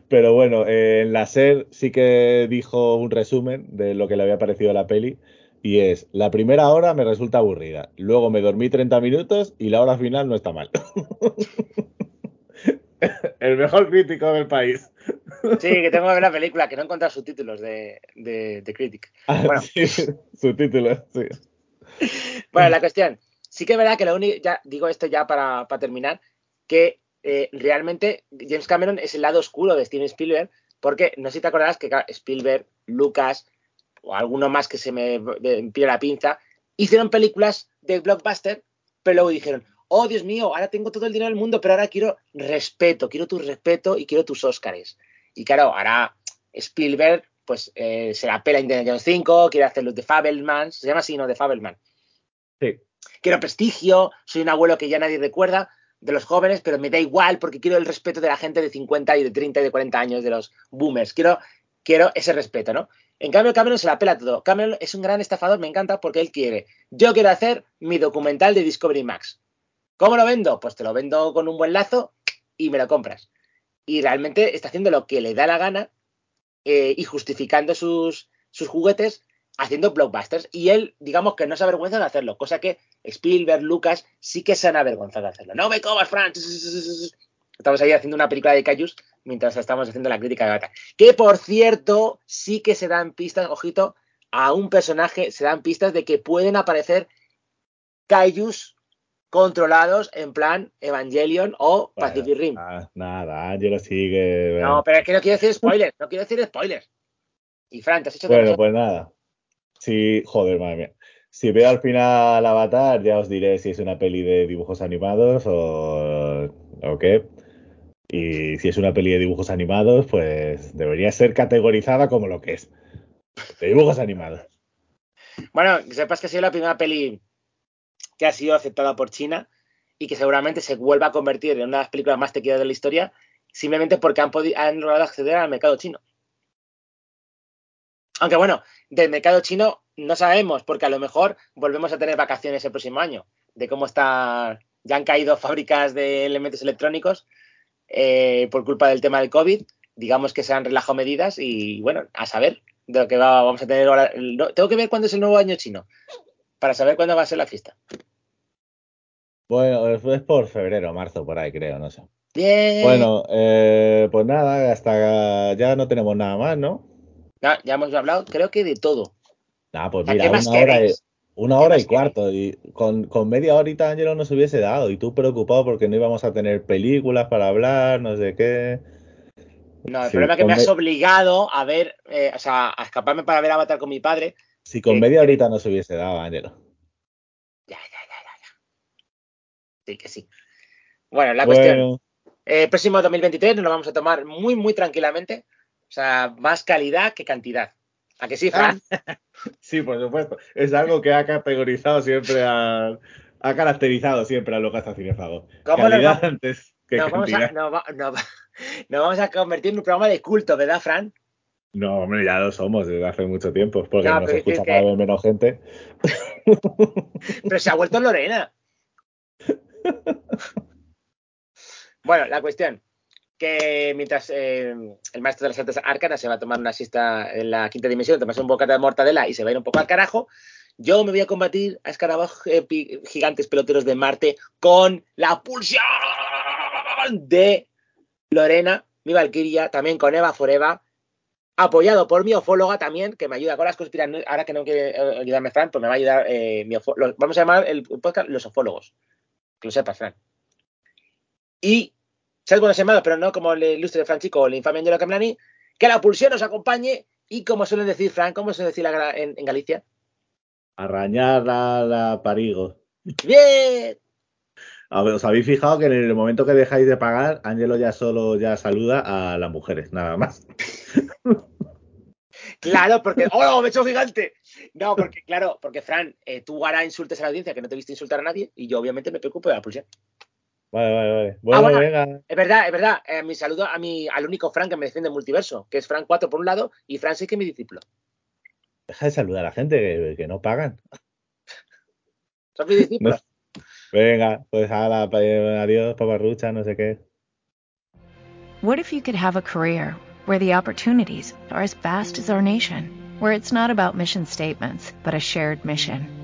pero bueno, en la SER sí que dijo un resumen de lo que le había parecido la peli y es, la primera hora me resulta aburrida, luego me dormí 30 minutos y la hora final no está mal. El mejor crítico del país. Sí, que tengo que ver la película, que no he encontrado subtítulos de, de, Critic. Ah, bueno. sí, subtítulos, sí. Bueno, la cuestión, Sí que es verdad que lo único, ya digo esto ya para, para terminar, que eh, realmente James Cameron es el lado oscuro de Steven Spielberg, porque no sé si te acordarás que Spielberg, Lucas o alguno más que se me pide la pinza, hicieron películas de blockbuster, pero luego dijeron, oh Dios mío, ahora tengo todo el dinero del mundo, pero ahora quiero respeto, quiero tu respeto y quiero tus Óscares. Y claro, ahora Spielberg pues eh, se la pela Indiana Jones 5, quiere hacer los de Fabelman, se llama así, ¿no? De Fabelman. Sí. Quiero prestigio, soy un abuelo que ya nadie recuerda de los jóvenes, pero me da igual porque quiero el respeto de la gente de 50 y de 30 y de 40 años, de los boomers. Quiero, quiero ese respeto, ¿no? En cambio, Cameron se la pela todo. Cameron es un gran estafador, me encanta porque él quiere. Yo quiero hacer mi documental de Discovery Max. ¿Cómo lo vendo? Pues te lo vendo con un buen lazo y me lo compras. Y realmente está haciendo lo que le da la gana eh, y justificando sus, sus juguetes haciendo blockbusters. Y él, digamos que no se avergüenza de hacerlo, cosa que Spielberg, Lucas, sí que se han avergonzado de hacerlo. ¡No me comas, Frank! Estamos ahí haciendo una película de Cayus mientras estamos haciendo la crítica de Avatar. Que por cierto, sí que se dan pistas, ojito, a un personaje, se dan pistas de que pueden aparecer Kaijus controlados en plan Evangelion o Bueno, Pacific Rim. ah, nada, Angelo sigue. No, pero es que no quiero decir spoilers, no quiero decir spoilers. Y Fran, ¿te has hecho Bueno, pues nada. Sí, joder, madre mía. Si veo al final Avatar, ya os diré si es una peli de dibujos animados o, o qué. Y si es una peli de dibujos animados, pues debería ser categorizada como lo que es. De dibujos animados. Bueno, que sepas que ha sido la primera peli que ha sido aceptada por China y que seguramente se vuelva a convertir en una de las películas más tequidas de la historia simplemente porque han, han logrado acceder al mercado chino. Aunque bueno, del mercado chino no sabemos, porque a lo mejor volvemos a tener vacaciones el próximo año, de cómo está, ya han caído fábricas de elementos electrónicos eh, por culpa del tema del COVID, digamos que se han relajado medidas y bueno, a saber de lo que va- vamos a tener ahora. no, tengo que ver cuándo es el nuevo año chino, para saber cuándo va a ser la fiesta. Bueno, es por febrero, marzo, por ahí creo, no sé. Bien. Bueno, eh, pues nada, hasta ya no tenemos nada más, ¿no? Ya, ya hemos hablado, creo que de todo. Nada, pues ¿A mira, ¿Qué más una hora, y, cuarto. Y con, con media horita Ángelo nos hubiese dado. Y tú preocupado porque no íbamos a tener películas para hablar, no sé qué. No, el Sí, problema es que me has obligado a ver, eh, o sea, a escaparme para ver Avatar con mi padre. Si con que- media que- horita nos hubiese dado, Ángelo. Ya, ya, ya, ya, ya. Sí, que sí. Bueno, la cuestión. Eh, próximo 2023 nos lo vamos a tomar muy, muy tranquilamente. O sea, más calidad que cantidad. ¿A que sí, Fran? sí, por supuesto. Es algo que ha categorizado siempre a. Ha caracterizado siempre a lo que hace Cinefago. ¿Cómo Calidad va- antes que Nos vamos, a, nos, va- nos va- nos vamos a convertir en un programa de culto, ¿verdad, Fran? No, hombre, ya lo somos desde hace mucho tiempo, porque No, nos escucha es que- cada vez menos gente. Pero se ha vuelto Lorena. Bueno, la cuestión. Que mientras eh, el maestro de las artes arcanas se va a tomar una siesta en la quinta dimensión, tomarse un bocata de mortadela y se va a ir un poco al carajo, yo me voy a combatir a escarabajos eh, gigantes peloteros de Marte con la pulsión de Lorena, mi Valkyria, también con Eva Foreva, apoyado por mi ofóloga también, que me ayuda con las conspiraciones. Ahora que no quiere eh, ayudarme Fran, pues me va a ayudar eh, mi Vamos a llamar el podcast Los Ofólogos. Que lo sepas, Fran. Y, ¿sabes cómo se llama? Pero no como el ilustre Fran Chico o el infame Angelo Camlani. Que la pulsión nos acompañe y como suelen decir, Fran, ¿cómo suelen decir la en, en Galicia? Arañar la, la parigo. ¡Bien! A ver, ¿Os habéis fijado que en el momento que dejáis de pagar, Ángelo ya solo ya saluda a las mujeres, nada más? Claro, porque. ¡Oh, me he hecho gigante! No, porque, claro, porque Fran, eh, tú ahora insultes a la audiencia que no te viste insultar a nadie y yo, obviamente, me preocupo de la pulsión. Vale, vale, vale. Bueno, bueno. venga. Es verdad, es verdad. Eh, mi saludo a mi, al único Fran que me defiende en multiverso, que es Fran 4 por un lado y Fran 6 que es mi discípulo. Deja de saludar a la gente que, que no pagan. Son mis discípulos. Venga, pues ala, pa- adiós, paparrucha, no sé qué. What if you could have a career where the opportunities are as vast as our nation, where it's not about mission statements, but a shared mission?